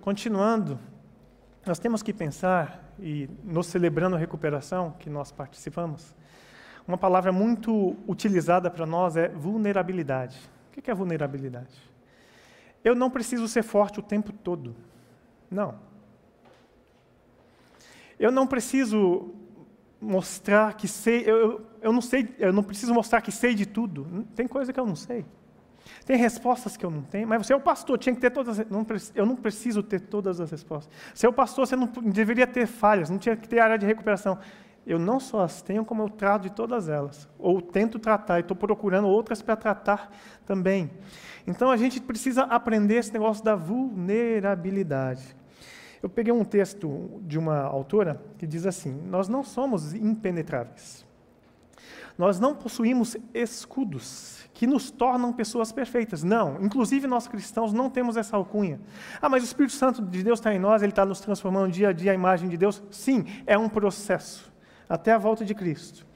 Continuando, nós temos que pensar, e nos celebrando a recuperação que nós participamos, uma palavra muito utilizada para nós é vulnerabilidade. O que é vulnerabilidade? Eu não preciso ser forte o tempo todo. Não. Eu não preciso mostrar que sei, eu, eu não sei, eu não preciso mostrar que sei de tudo. Tem coisa que eu não sei. Tem respostas que eu não tenho, mas você é o pastor, tinha que ter todas. Não, eu não preciso ter todas as respostas. Você é o pastor, você não deveria ter falhas, não tinha que ter área de recuperação. Eu não só as tenho, como eu trato de todas elas. Ou tento tratar, e estou procurando outras para tratar também. Então a gente precisa aprender esse negócio da vulnerabilidade. Eu peguei um texto de uma autora que diz assim: Nós não somos impenetráveis. Nós não possuímos escudos que nos tornam pessoas perfeitas. Não, inclusive nós cristãos não temos essa alcunha. Ah, mas o Espírito Santo de Deus está em nós, ele está nos transformando dia a dia a imagem de Deus. Sim, é um processo, até a volta de Cristo.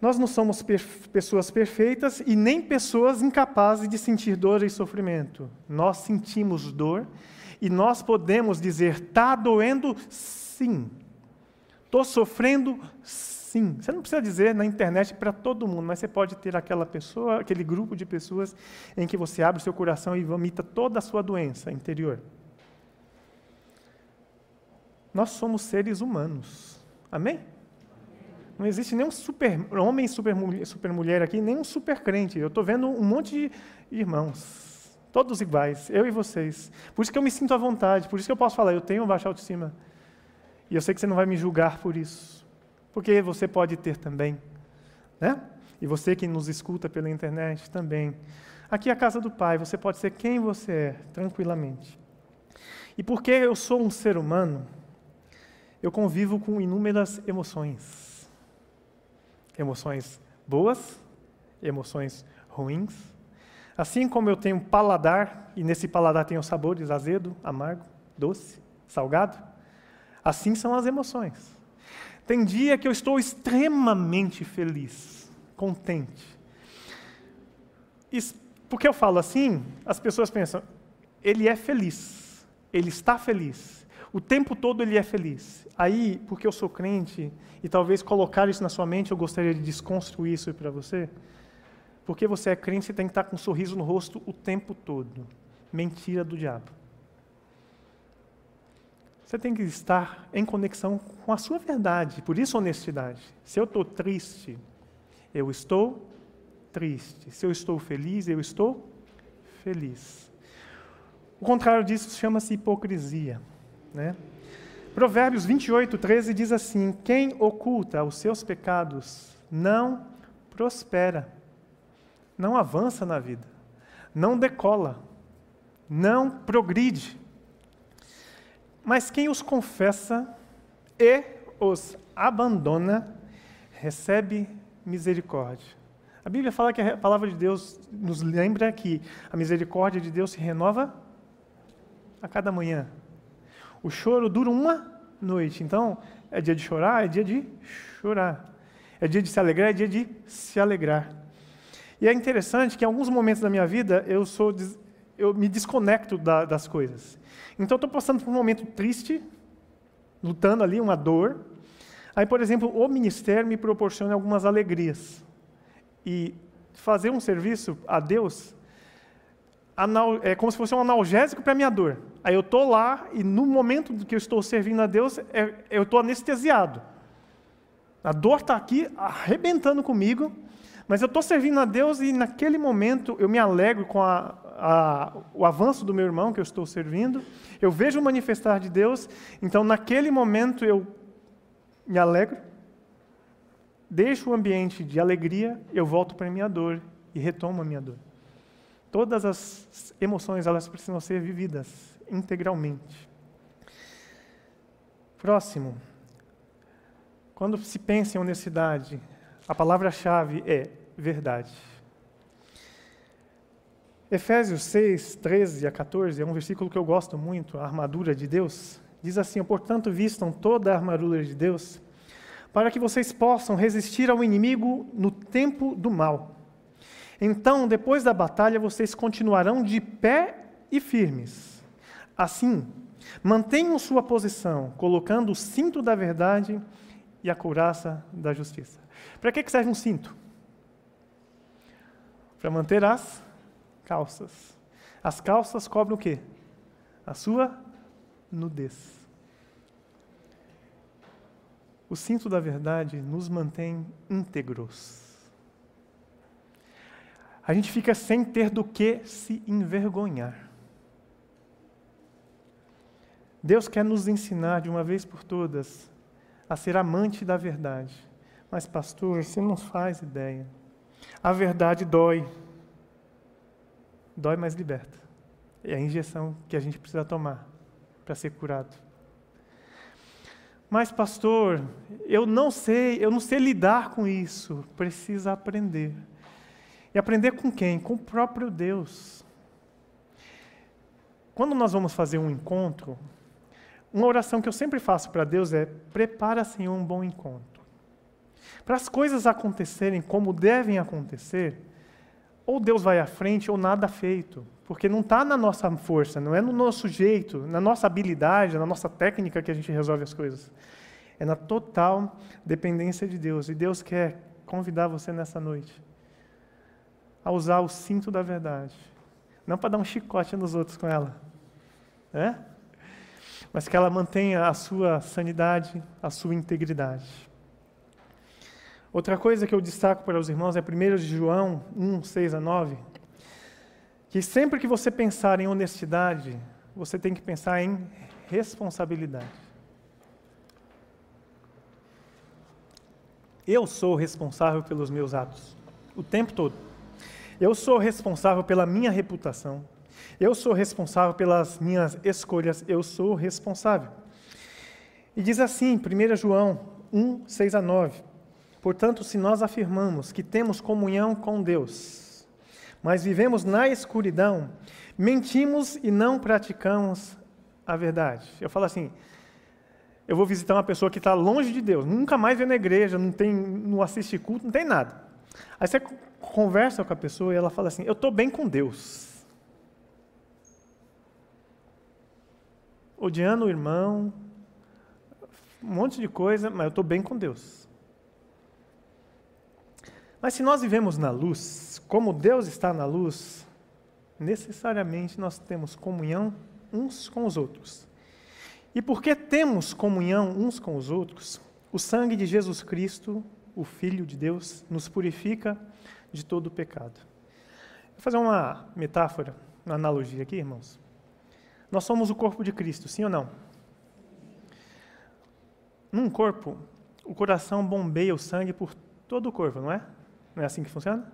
Nós não somos pessoas perfeitas e nem pessoas incapazes de sentir dor e sofrimento. Nós sentimos dor e nós podemos dizer: está doendo? Sim. Estou sofrendo? Sim você não precisa dizer na internet para todo mundo, mas você pode ter aquela pessoa, aquele grupo de pessoas em que você abre o seu coração e vomita toda a sua doença interior. Nós somos seres humanos. Amém? Não existe nenhum super homem, super mulher, super mulher aqui, nem um super crente. Eu estou vendo um monte de irmãos, todos iguais, eu e vocês. Por isso que eu me sinto à vontade, por isso que eu posso falar, eu tenho baixa autoestima. E eu sei que você não vai me julgar por isso porque você pode ter também, né? E você que nos escuta pela internet também. Aqui é a casa do Pai, você pode ser quem você é, tranquilamente. E porque eu sou um ser humano, eu convivo com inúmeras emoções. Emoções boas, emoções ruins. Assim como eu tenho paladar, e nesse paladar os sabores azedo, amargo, doce, salgado, assim são as emoções. Tem dia que eu estou extremamente feliz, contente. Porque eu falo assim, as pessoas pensam, ele é feliz, ele está feliz, o tempo todo ele é feliz. Aí, porque eu sou crente, e talvez colocar isso na sua mente, eu gostaria de desconstruir isso para você. Porque você é crente, você tem que estar com um sorriso no rosto o tempo todo. Mentira do diabo. Você tem que estar em conexão com a sua verdade, por isso honestidade. Se eu estou triste, eu estou triste. Se eu estou feliz, eu estou feliz. O contrário disso chama-se hipocrisia. Né? Provérbios 28, 13 diz assim: Quem oculta os seus pecados não prospera, não avança na vida, não decola, não progride. Mas quem os confessa e os abandona, recebe misericórdia. A Bíblia fala que a palavra de Deus nos lembra que a misericórdia de Deus se renova a cada manhã. O choro dura uma noite. Então, é dia de chorar, é dia de chorar. É dia de se alegrar, é dia de se alegrar. E é interessante que em alguns momentos da minha vida eu sou eu me desconecto da, das coisas. Então, estou passando por um momento triste, lutando ali, uma dor. Aí, por exemplo, o ministério me proporciona algumas alegrias. E fazer um serviço a Deus é como se fosse um analgésico para a minha dor. Aí eu estou lá e no momento que eu estou servindo a Deus, é, eu estou anestesiado. A dor está aqui arrebentando comigo, mas eu estou servindo a Deus e naquele momento eu me alegro com a, a, o avanço do meu irmão que eu estou servindo, eu vejo o manifestar de Deus, então naquele momento eu me alegro, deixo o ambiente de alegria, eu volto para a minha dor e retomo a minha dor. Todas as emoções, elas precisam ser vividas integralmente. Próximo. Quando se pensa em honestidade, a palavra-chave é verdade. Efésios 6, 13 a 14 é um versículo que eu gosto muito, a armadura de Deus. Diz assim: Portanto, vistam toda a armadura de Deus, para que vocês possam resistir ao inimigo no tempo do mal. Então, depois da batalha, vocês continuarão de pé e firmes. Assim, mantenham sua posição, colocando o cinto da verdade e a couraça da justiça. Para que serve um cinto? Para manter as calças. As calças cobrem o quê? A sua nudez. O cinto da verdade nos mantém íntegros. A gente fica sem ter do que se envergonhar. Deus quer nos ensinar de uma vez por todas a ser amante da verdade. Mas, pastor, você não faz ideia. A verdade dói dói, mas liberta. É a injeção que a gente precisa tomar para ser curado. Mas, pastor, eu não sei, eu não sei lidar com isso. Precisa aprender. E aprender com quem? Com o próprio Deus. Quando nós vamos fazer um encontro, uma oração que eu sempre faço para Deus é: prepara, Senhor, um bom encontro. Para as coisas acontecerem como devem acontecer, ou Deus vai à frente ou nada feito, porque não está na nossa força, não é no nosso jeito, na nossa habilidade, na nossa técnica que a gente resolve as coisas. É na total dependência de Deus. E Deus quer convidar você nessa noite a usar o cinto da verdade. Não para dar um chicote nos outros com ela, né? mas que ela mantenha a sua sanidade, a sua integridade. Outra coisa que eu destaco para os irmãos é 1 João 1, 6 a 9, que sempre que você pensar em honestidade, você tem que pensar em responsabilidade. Eu sou responsável pelos meus atos, o tempo todo. Eu sou responsável pela minha reputação. Eu sou responsável pelas minhas escolhas. Eu sou responsável. E diz assim, 1 João 1, 6 a 9. Portanto, se nós afirmamos que temos comunhão com Deus, mas vivemos na escuridão, mentimos e não praticamos a verdade. Eu falo assim, eu vou visitar uma pessoa que está longe de Deus, nunca mais vê na igreja, não tem, não assiste culto, não tem nada. Aí você conversa com a pessoa e ela fala assim: Eu estou bem com Deus. Odiando o irmão, um monte de coisa, mas eu estou bem com Deus. Mas se nós vivemos na luz, como Deus está na luz, necessariamente nós temos comunhão uns com os outros. E porque temos comunhão uns com os outros, o sangue de Jesus Cristo, o Filho de Deus, nos purifica de todo o pecado. Vou fazer uma metáfora, uma analogia aqui, irmãos. Nós somos o corpo de Cristo, sim ou não? Num corpo, o coração bombeia o sangue por todo o corpo, não é? Não é assim que funciona?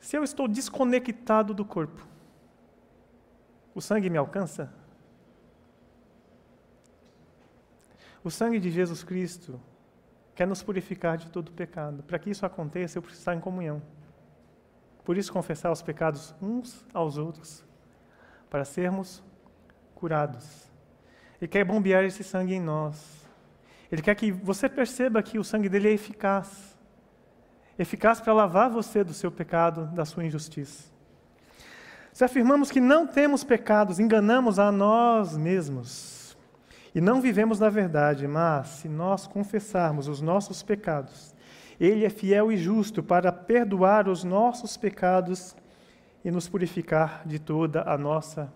Se eu estou desconectado do corpo, o sangue me alcança? O sangue de Jesus Cristo quer nos purificar de todo pecado. Para que isso aconteça, eu preciso estar em comunhão. Por isso, confessar os pecados uns aos outros, para sermos curados. Ele quer bombear esse sangue em nós. Ele quer que você perceba que o sangue dele é eficaz eficaz para lavar você do seu pecado, da sua injustiça. Se afirmamos que não temos pecados, enganamos a nós mesmos e não vivemos na verdade, mas se nós confessarmos os nossos pecados, Ele é fiel e justo para perdoar os nossos pecados e nos purificar de toda a nossa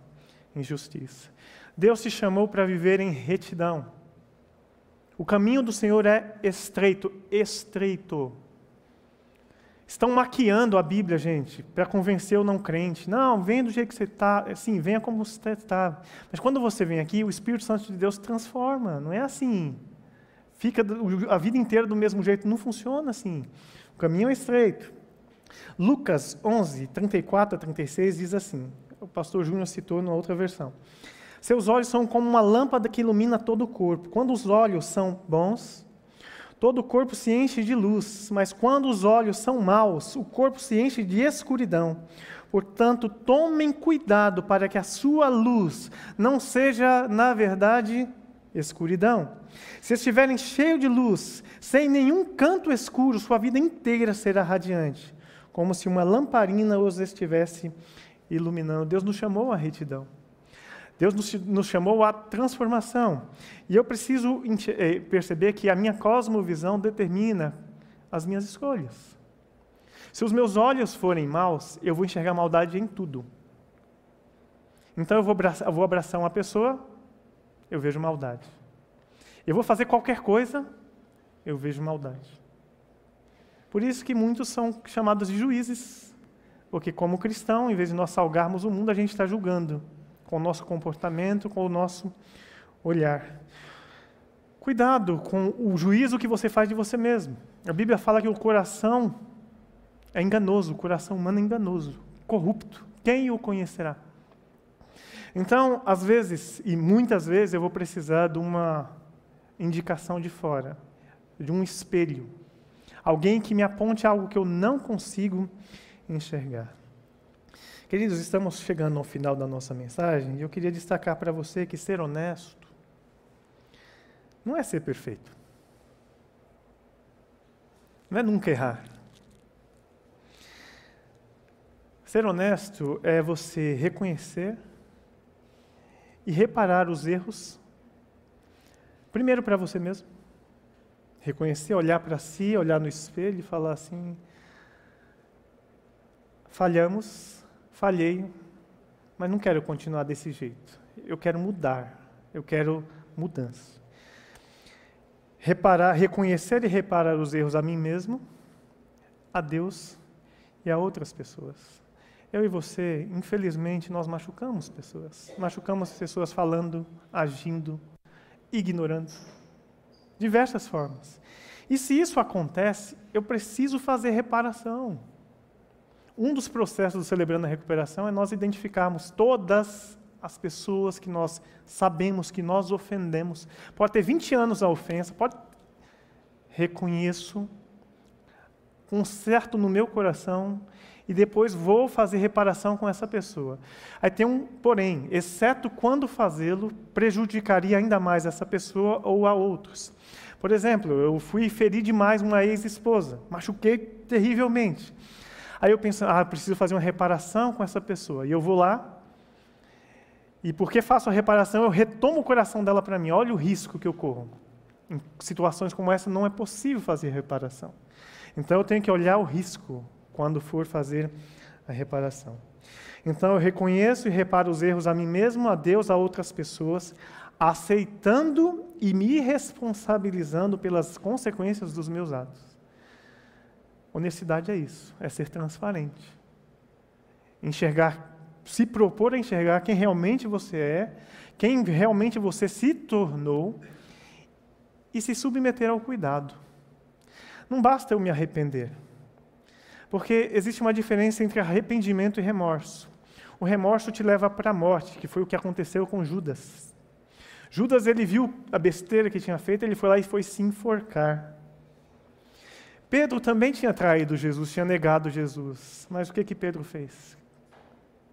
injustiça. Deus te chamou para viver em retidão. O caminho do Senhor é estreito, estreito. Estão maquiando a Bíblia, gente, para convencer o não crente. Não, vem do jeito que você está, sim, venha como você está. Mas quando você vem aqui, o Espírito Santo de Deus transforma, não é assim. Fica a vida inteira do mesmo jeito, não funciona assim. O caminho é estreito. Lucas 11, 34 a 36 diz assim: o pastor Júnior citou numa outra versão. Seus olhos são como uma lâmpada que ilumina todo o corpo. Quando os olhos são bons, todo o corpo se enche de luz, mas quando os olhos são maus, o corpo se enche de escuridão. Portanto, tomem cuidado para que a sua luz não seja, na verdade, escuridão. Se estiverem cheios de luz, sem nenhum canto escuro, sua vida inteira será radiante, como se uma lamparina os estivesse iluminando. Deus nos chamou à retidão. Deus nos, chamou à transformação. E eu preciso eh, perceber que a minha cosmovisão determina as minhas escolhas. Se os meus olhos forem maus, eu vou enxergar maldade em tudo. Então eu vou abraçar, eu vou abraçar uma pessoa, eu vejo maldade. Eu vou fazer qualquer coisa, eu vejo maldade. Por isso que muitos são chamados de juízes, porque como cristão, em vez de nós salgarmos o mundo, a gente está julgando com o nosso comportamento, com o nosso olhar. Cuidado com o juízo que você faz de você mesmo. A Bíblia fala que o coração é enganoso, o coração humano é enganoso, corrupto. Quem o conhecerá? Então, às vezes, e muitas vezes, eu vou precisar de uma indicação de fora, de um espelho. Alguém que me aponte algo que eu não consigo enxergar. Queridos, estamos chegando ao final da nossa mensagem e eu queria destacar para você que ser honesto não é ser perfeito. Não é nunca errar. Ser honesto é você reconhecer e reparar os erros, primeiro para você mesmo. Reconhecer, olhar para si, olhar no espelho e falar assim: falhamos, falhei, mas não quero continuar desse jeito. Eu quero mudar. Eu quero mudança. Reparar, reconhecer e reparar os erros a mim mesmo, a Deus e a outras pessoas. Eu e você, infelizmente, nós machucamos pessoas. Machucamos pessoas falando, agindo, ignorando. Diversas formas. E se isso acontece, eu preciso fazer reparação. Um dos processos do Celebrando a Recuperação é nós identificarmos todas as pessoas que nós sabemos que nós ofendemos. Pode ter 20 anos a ofensa, pode. Reconheço, conserto no meu coração e depois vou fazer reparação com essa pessoa. Aí tem um porém, exceto quando fazê-lo prejudicaria ainda mais essa pessoa ou a outros. Por exemplo, eu fui ferir demais uma ex-esposa, machuquei terrivelmente. Aí eu penso, ah, preciso fazer uma reparação com essa pessoa. E eu vou lá, e porque faço a reparação, eu retomo o coração dela para mim. Olha o risco que eu corro. Em situações como essa, não é possível fazer reparação. Então eu tenho que olhar o risco quando for fazer a reparação. Então eu reconheço e reparo os erros a mim mesmo, a Deus, a outras pessoas, aceitando e me responsabilizando pelas consequências dos meus atos. Honestidade é isso, é ser transparente. Enxergar, se propor a enxergar quem realmente você é, quem realmente você se tornou e se submeter ao cuidado. Não basta eu me arrepender. Porque existe uma diferença entre arrependimento e remorso. O remorso te leva para a morte, que foi o que aconteceu com Judas. Judas ele viu a besteira que tinha feito, ele foi lá e foi se enforcar. Pedro também tinha traído Jesus, tinha negado Jesus. Mas o que que Pedro fez?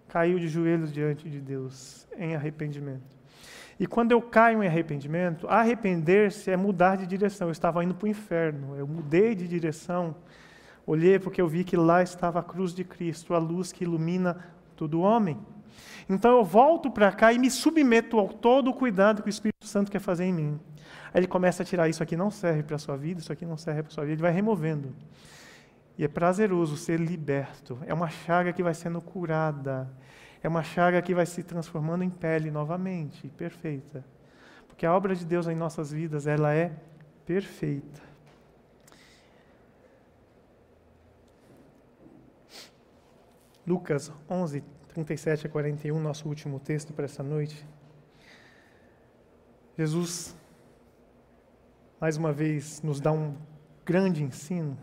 Caiu de joelhos diante de Deus em arrependimento. E quando eu caio em arrependimento, arrepender-se é mudar de direção. Eu estava indo para o inferno, eu mudei de direção. Olhei porque eu vi que lá estava a cruz de Cristo, a luz que ilumina todo homem. Então eu volto para cá e me submeto ao todo o cuidado que o Espírito Santo quer fazer em mim. Aí ele começa a tirar isso aqui não serve para a sua vida, isso aqui não serve para a sua vida, ele vai removendo. E é prazeroso ser liberto. É uma chaga que vai sendo curada. É uma chaga que vai se transformando em pele novamente, perfeita. Porque a obra de Deus em nossas vidas, ela é perfeita. Lucas 11, 37 a 41, nosso último texto para essa noite. Jesus mais uma vez, nos dá um grande ensino.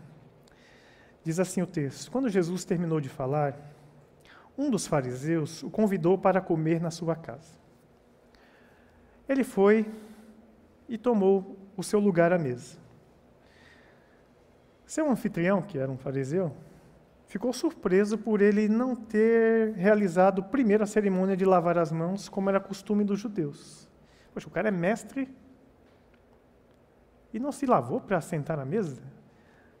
Diz assim o texto: Quando Jesus terminou de falar, um dos fariseus o convidou para comer na sua casa. ele foi e tomou o seu lugar à mesa. Seu anfitrião, que era um fariseu, ficou surpreso por ele não ter realizado primeiro a cerimônia de lavar as mãos, como era costume dos judeus. Poxa, o cara é mestre e não se lavou para sentar na mesa?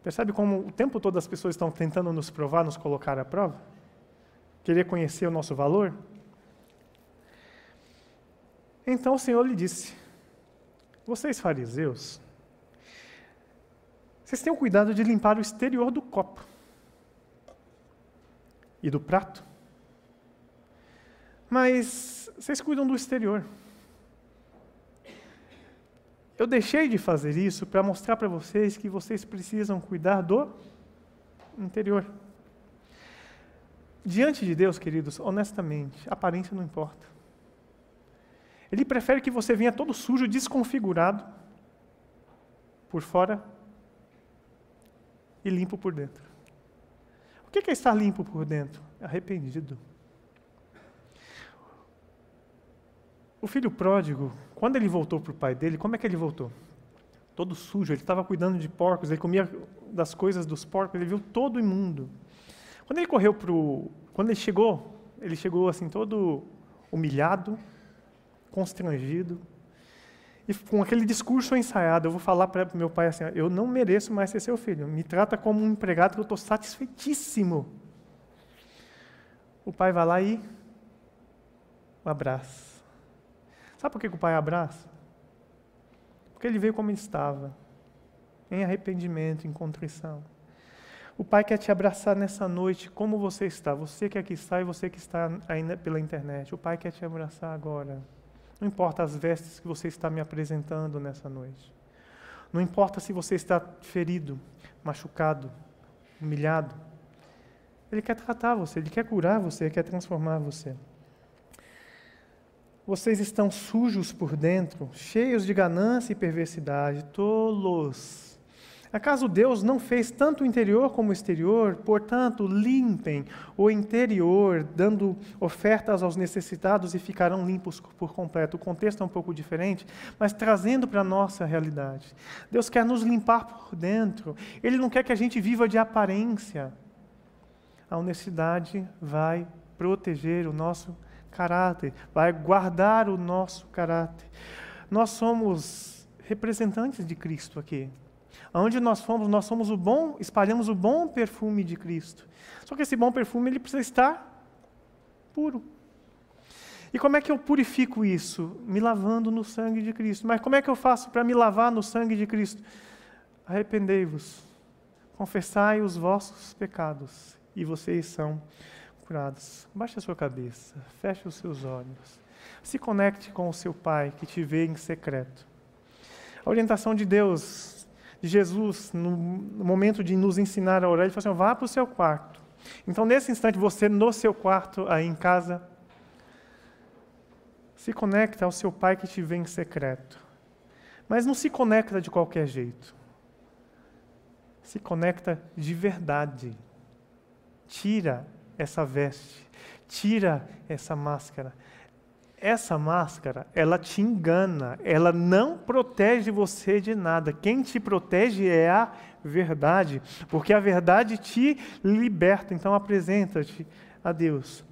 Percebe como o tempo todo as pessoas estão tentando nos provar, nos colocar à prova? Querer conhecer o nosso valor? Então o Senhor lhe disse: Vocês fariseus, vocês tenham cuidado de limpar o exterior do copo e do prato, mas vocês cuidam do exterior. Eu deixei de fazer isso para mostrar para vocês que vocês precisam cuidar do interior. Diante de Deus, queridos, honestamente, aparência não importa. Ele prefere que você venha todo sujo, desconfigurado, por fora e limpo por dentro. O que é estar limpo por dentro? Arrependido. O filho pródigo, quando ele voltou para o pai dele, como é que ele voltou? Todo sujo, ele estava cuidando de porcos, ele comia das coisas dos porcos, ele viu todo imundo. Quando ele correu para o. Quando ele chegou, ele chegou assim, todo humilhado, constrangido, e com aquele discurso ensaiado, eu vou falar para meu pai assim: eu não mereço mais ser seu filho, me trata como um empregado que eu estou satisfeitíssimo. O pai vai lá e o abraça. Sabe por que o pai abraça? Porque ele veio como estava, em arrependimento, em contrição. O pai quer te abraçar nessa noite como você está, você que aqui está e você que está ainda pela internet. O pai quer te abraçar agora. Não importa as vestes que você está me apresentando nessa noite. Não importa se você está ferido, machucado, humilhado. Ele quer tratar você, ele quer curar você, ele quer transformar você. Vocês estão sujos por dentro, cheios de ganância e perversidade, tolos. Acaso Deus não fez tanto o interior como o exterior? Portanto, limpem o interior, dando ofertas aos necessitados e ficarão limpos por completo. O contexto é um pouco diferente, mas trazendo para a nossa realidade. Deus quer nos limpar por dentro. Ele não quer que a gente viva de aparência. A honestidade vai proteger o nosso caráter, vai guardar o nosso caráter. Nós somos representantes de Cristo aqui. Aonde nós fomos, nós somos o bom, espalhamos o bom perfume de Cristo. Só que esse bom perfume ele precisa estar puro. E como é que eu purifico isso? Me lavando no sangue de Cristo. Mas como é que eu faço para me lavar no sangue de Cristo? Arrependei-vos, confessai os vossos pecados, e vocês são curados. Baixe a sua cabeça, feche os seus olhos. Se conecte com o seu Pai que te vê em secreto. A orientação de Deus, de Jesus, no momento de nos ensinar a orar, ele falou assim: vá para o seu quarto. Então, nesse instante, você no seu quarto, aí em casa, se conecta ao seu Pai que te vê em secreto. Mas não se conecta de qualquer jeito. Se conecta de verdade. Tira essa veste, tira essa máscara. Essa máscara, ela te engana, ela não protege você de nada. Quem te protege é a verdade, porque a verdade te liberta. Então apresenta-te a Deus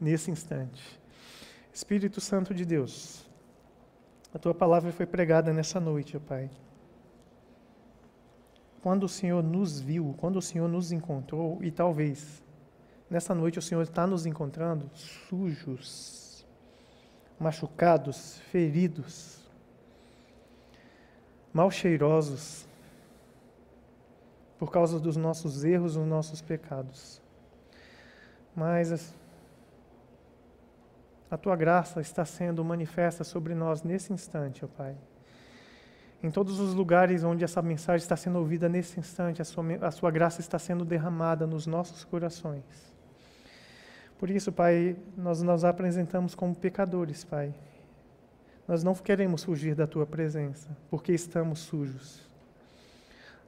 nesse instante. Espírito Santo de Deus, a tua palavra foi pregada nessa noite, ó Pai. Quando o Senhor nos viu, quando o Senhor nos encontrou, e talvez Nessa noite o Senhor está nos encontrando sujos, machucados, feridos, mal cheirosos, por causa dos nossos erros, dos nossos pecados. Mas a tua graça está sendo manifesta sobre nós nesse instante, ó Pai. Em todos os lugares onde essa mensagem está sendo ouvida nesse instante, a sua, a sua graça está sendo derramada nos nossos corações. Por isso, Pai, nós nos apresentamos como pecadores, Pai. Nós não queremos fugir da Tua presença, porque estamos sujos.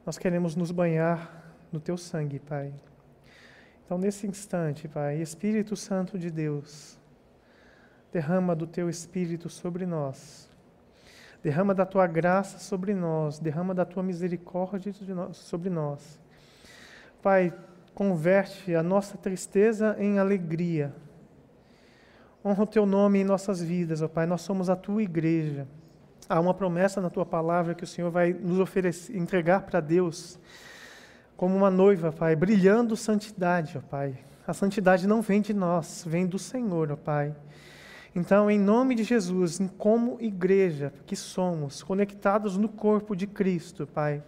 Nós queremos nos banhar no Teu sangue, Pai. Então, nesse instante, Pai, Espírito Santo de Deus, derrama do Teu Espírito sobre nós. Derrama da tua graça sobre nós, derrama da tua misericórdia sobre nós. Pai, converte a nossa tristeza em alegria. Honra o teu nome em nossas vidas, ó Pai. Nós somos a tua igreja. Há uma promessa na tua palavra que o Senhor vai nos oferecer, entregar para Deus como uma noiva, Pai, brilhando santidade, ó Pai. A santidade não vem de nós, vem do Senhor, ó Pai. Então, em nome de Jesus, como igreja que somos, conectados no corpo de Cristo, Pai,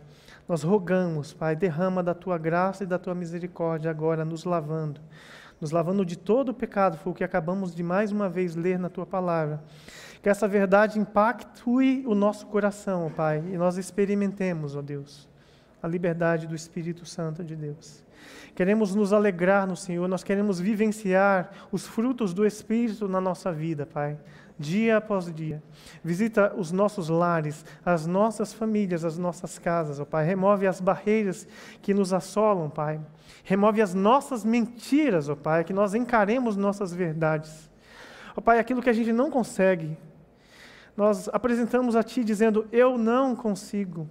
nós rogamos, Pai, derrama da tua graça e da tua misericórdia agora, nos lavando, nos lavando de todo o pecado, foi o que acabamos de mais uma vez ler na tua palavra. Que essa verdade impacte o nosso coração, Pai, e nós experimentemos, ó Deus, a liberdade do Espírito Santo de Deus. Queremos nos alegrar no Senhor, nós queremos vivenciar os frutos do Espírito na nossa vida, Pai, dia após dia. Visita os nossos lares, as nossas famílias, as nossas casas, ó Pai. Remove as barreiras que nos assolam, Pai. Remove as nossas mentiras, ó Pai, que nós encaremos nossas verdades. Ó Pai, aquilo que a gente não consegue, nós apresentamos a Ti dizendo: Eu não consigo.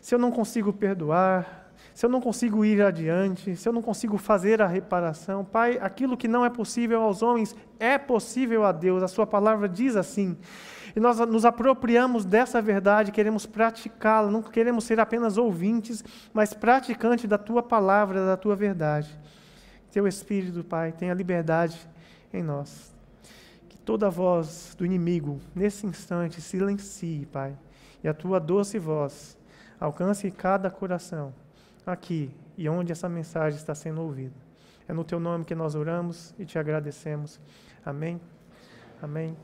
Se eu não consigo perdoar, se eu não consigo ir adiante, se eu não consigo fazer a reparação, Pai, aquilo que não é possível aos homens é possível a Deus, a Sua palavra diz assim. E nós nos apropriamos dessa verdade, queremos praticá-la, não queremos ser apenas ouvintes, mas praticantes da Tua palavra, da Tua verdade. Teu Espírito, Pai, tenha liberdade em nós. Que toda voz do inimigo, nesse instante, silencie, Pai, e a Tua doce voz alcance cada coração aqui e onde essa mensagem está sendo ouvida. É no teu nome que nós oramos e te agradecemos. Amém. Amém.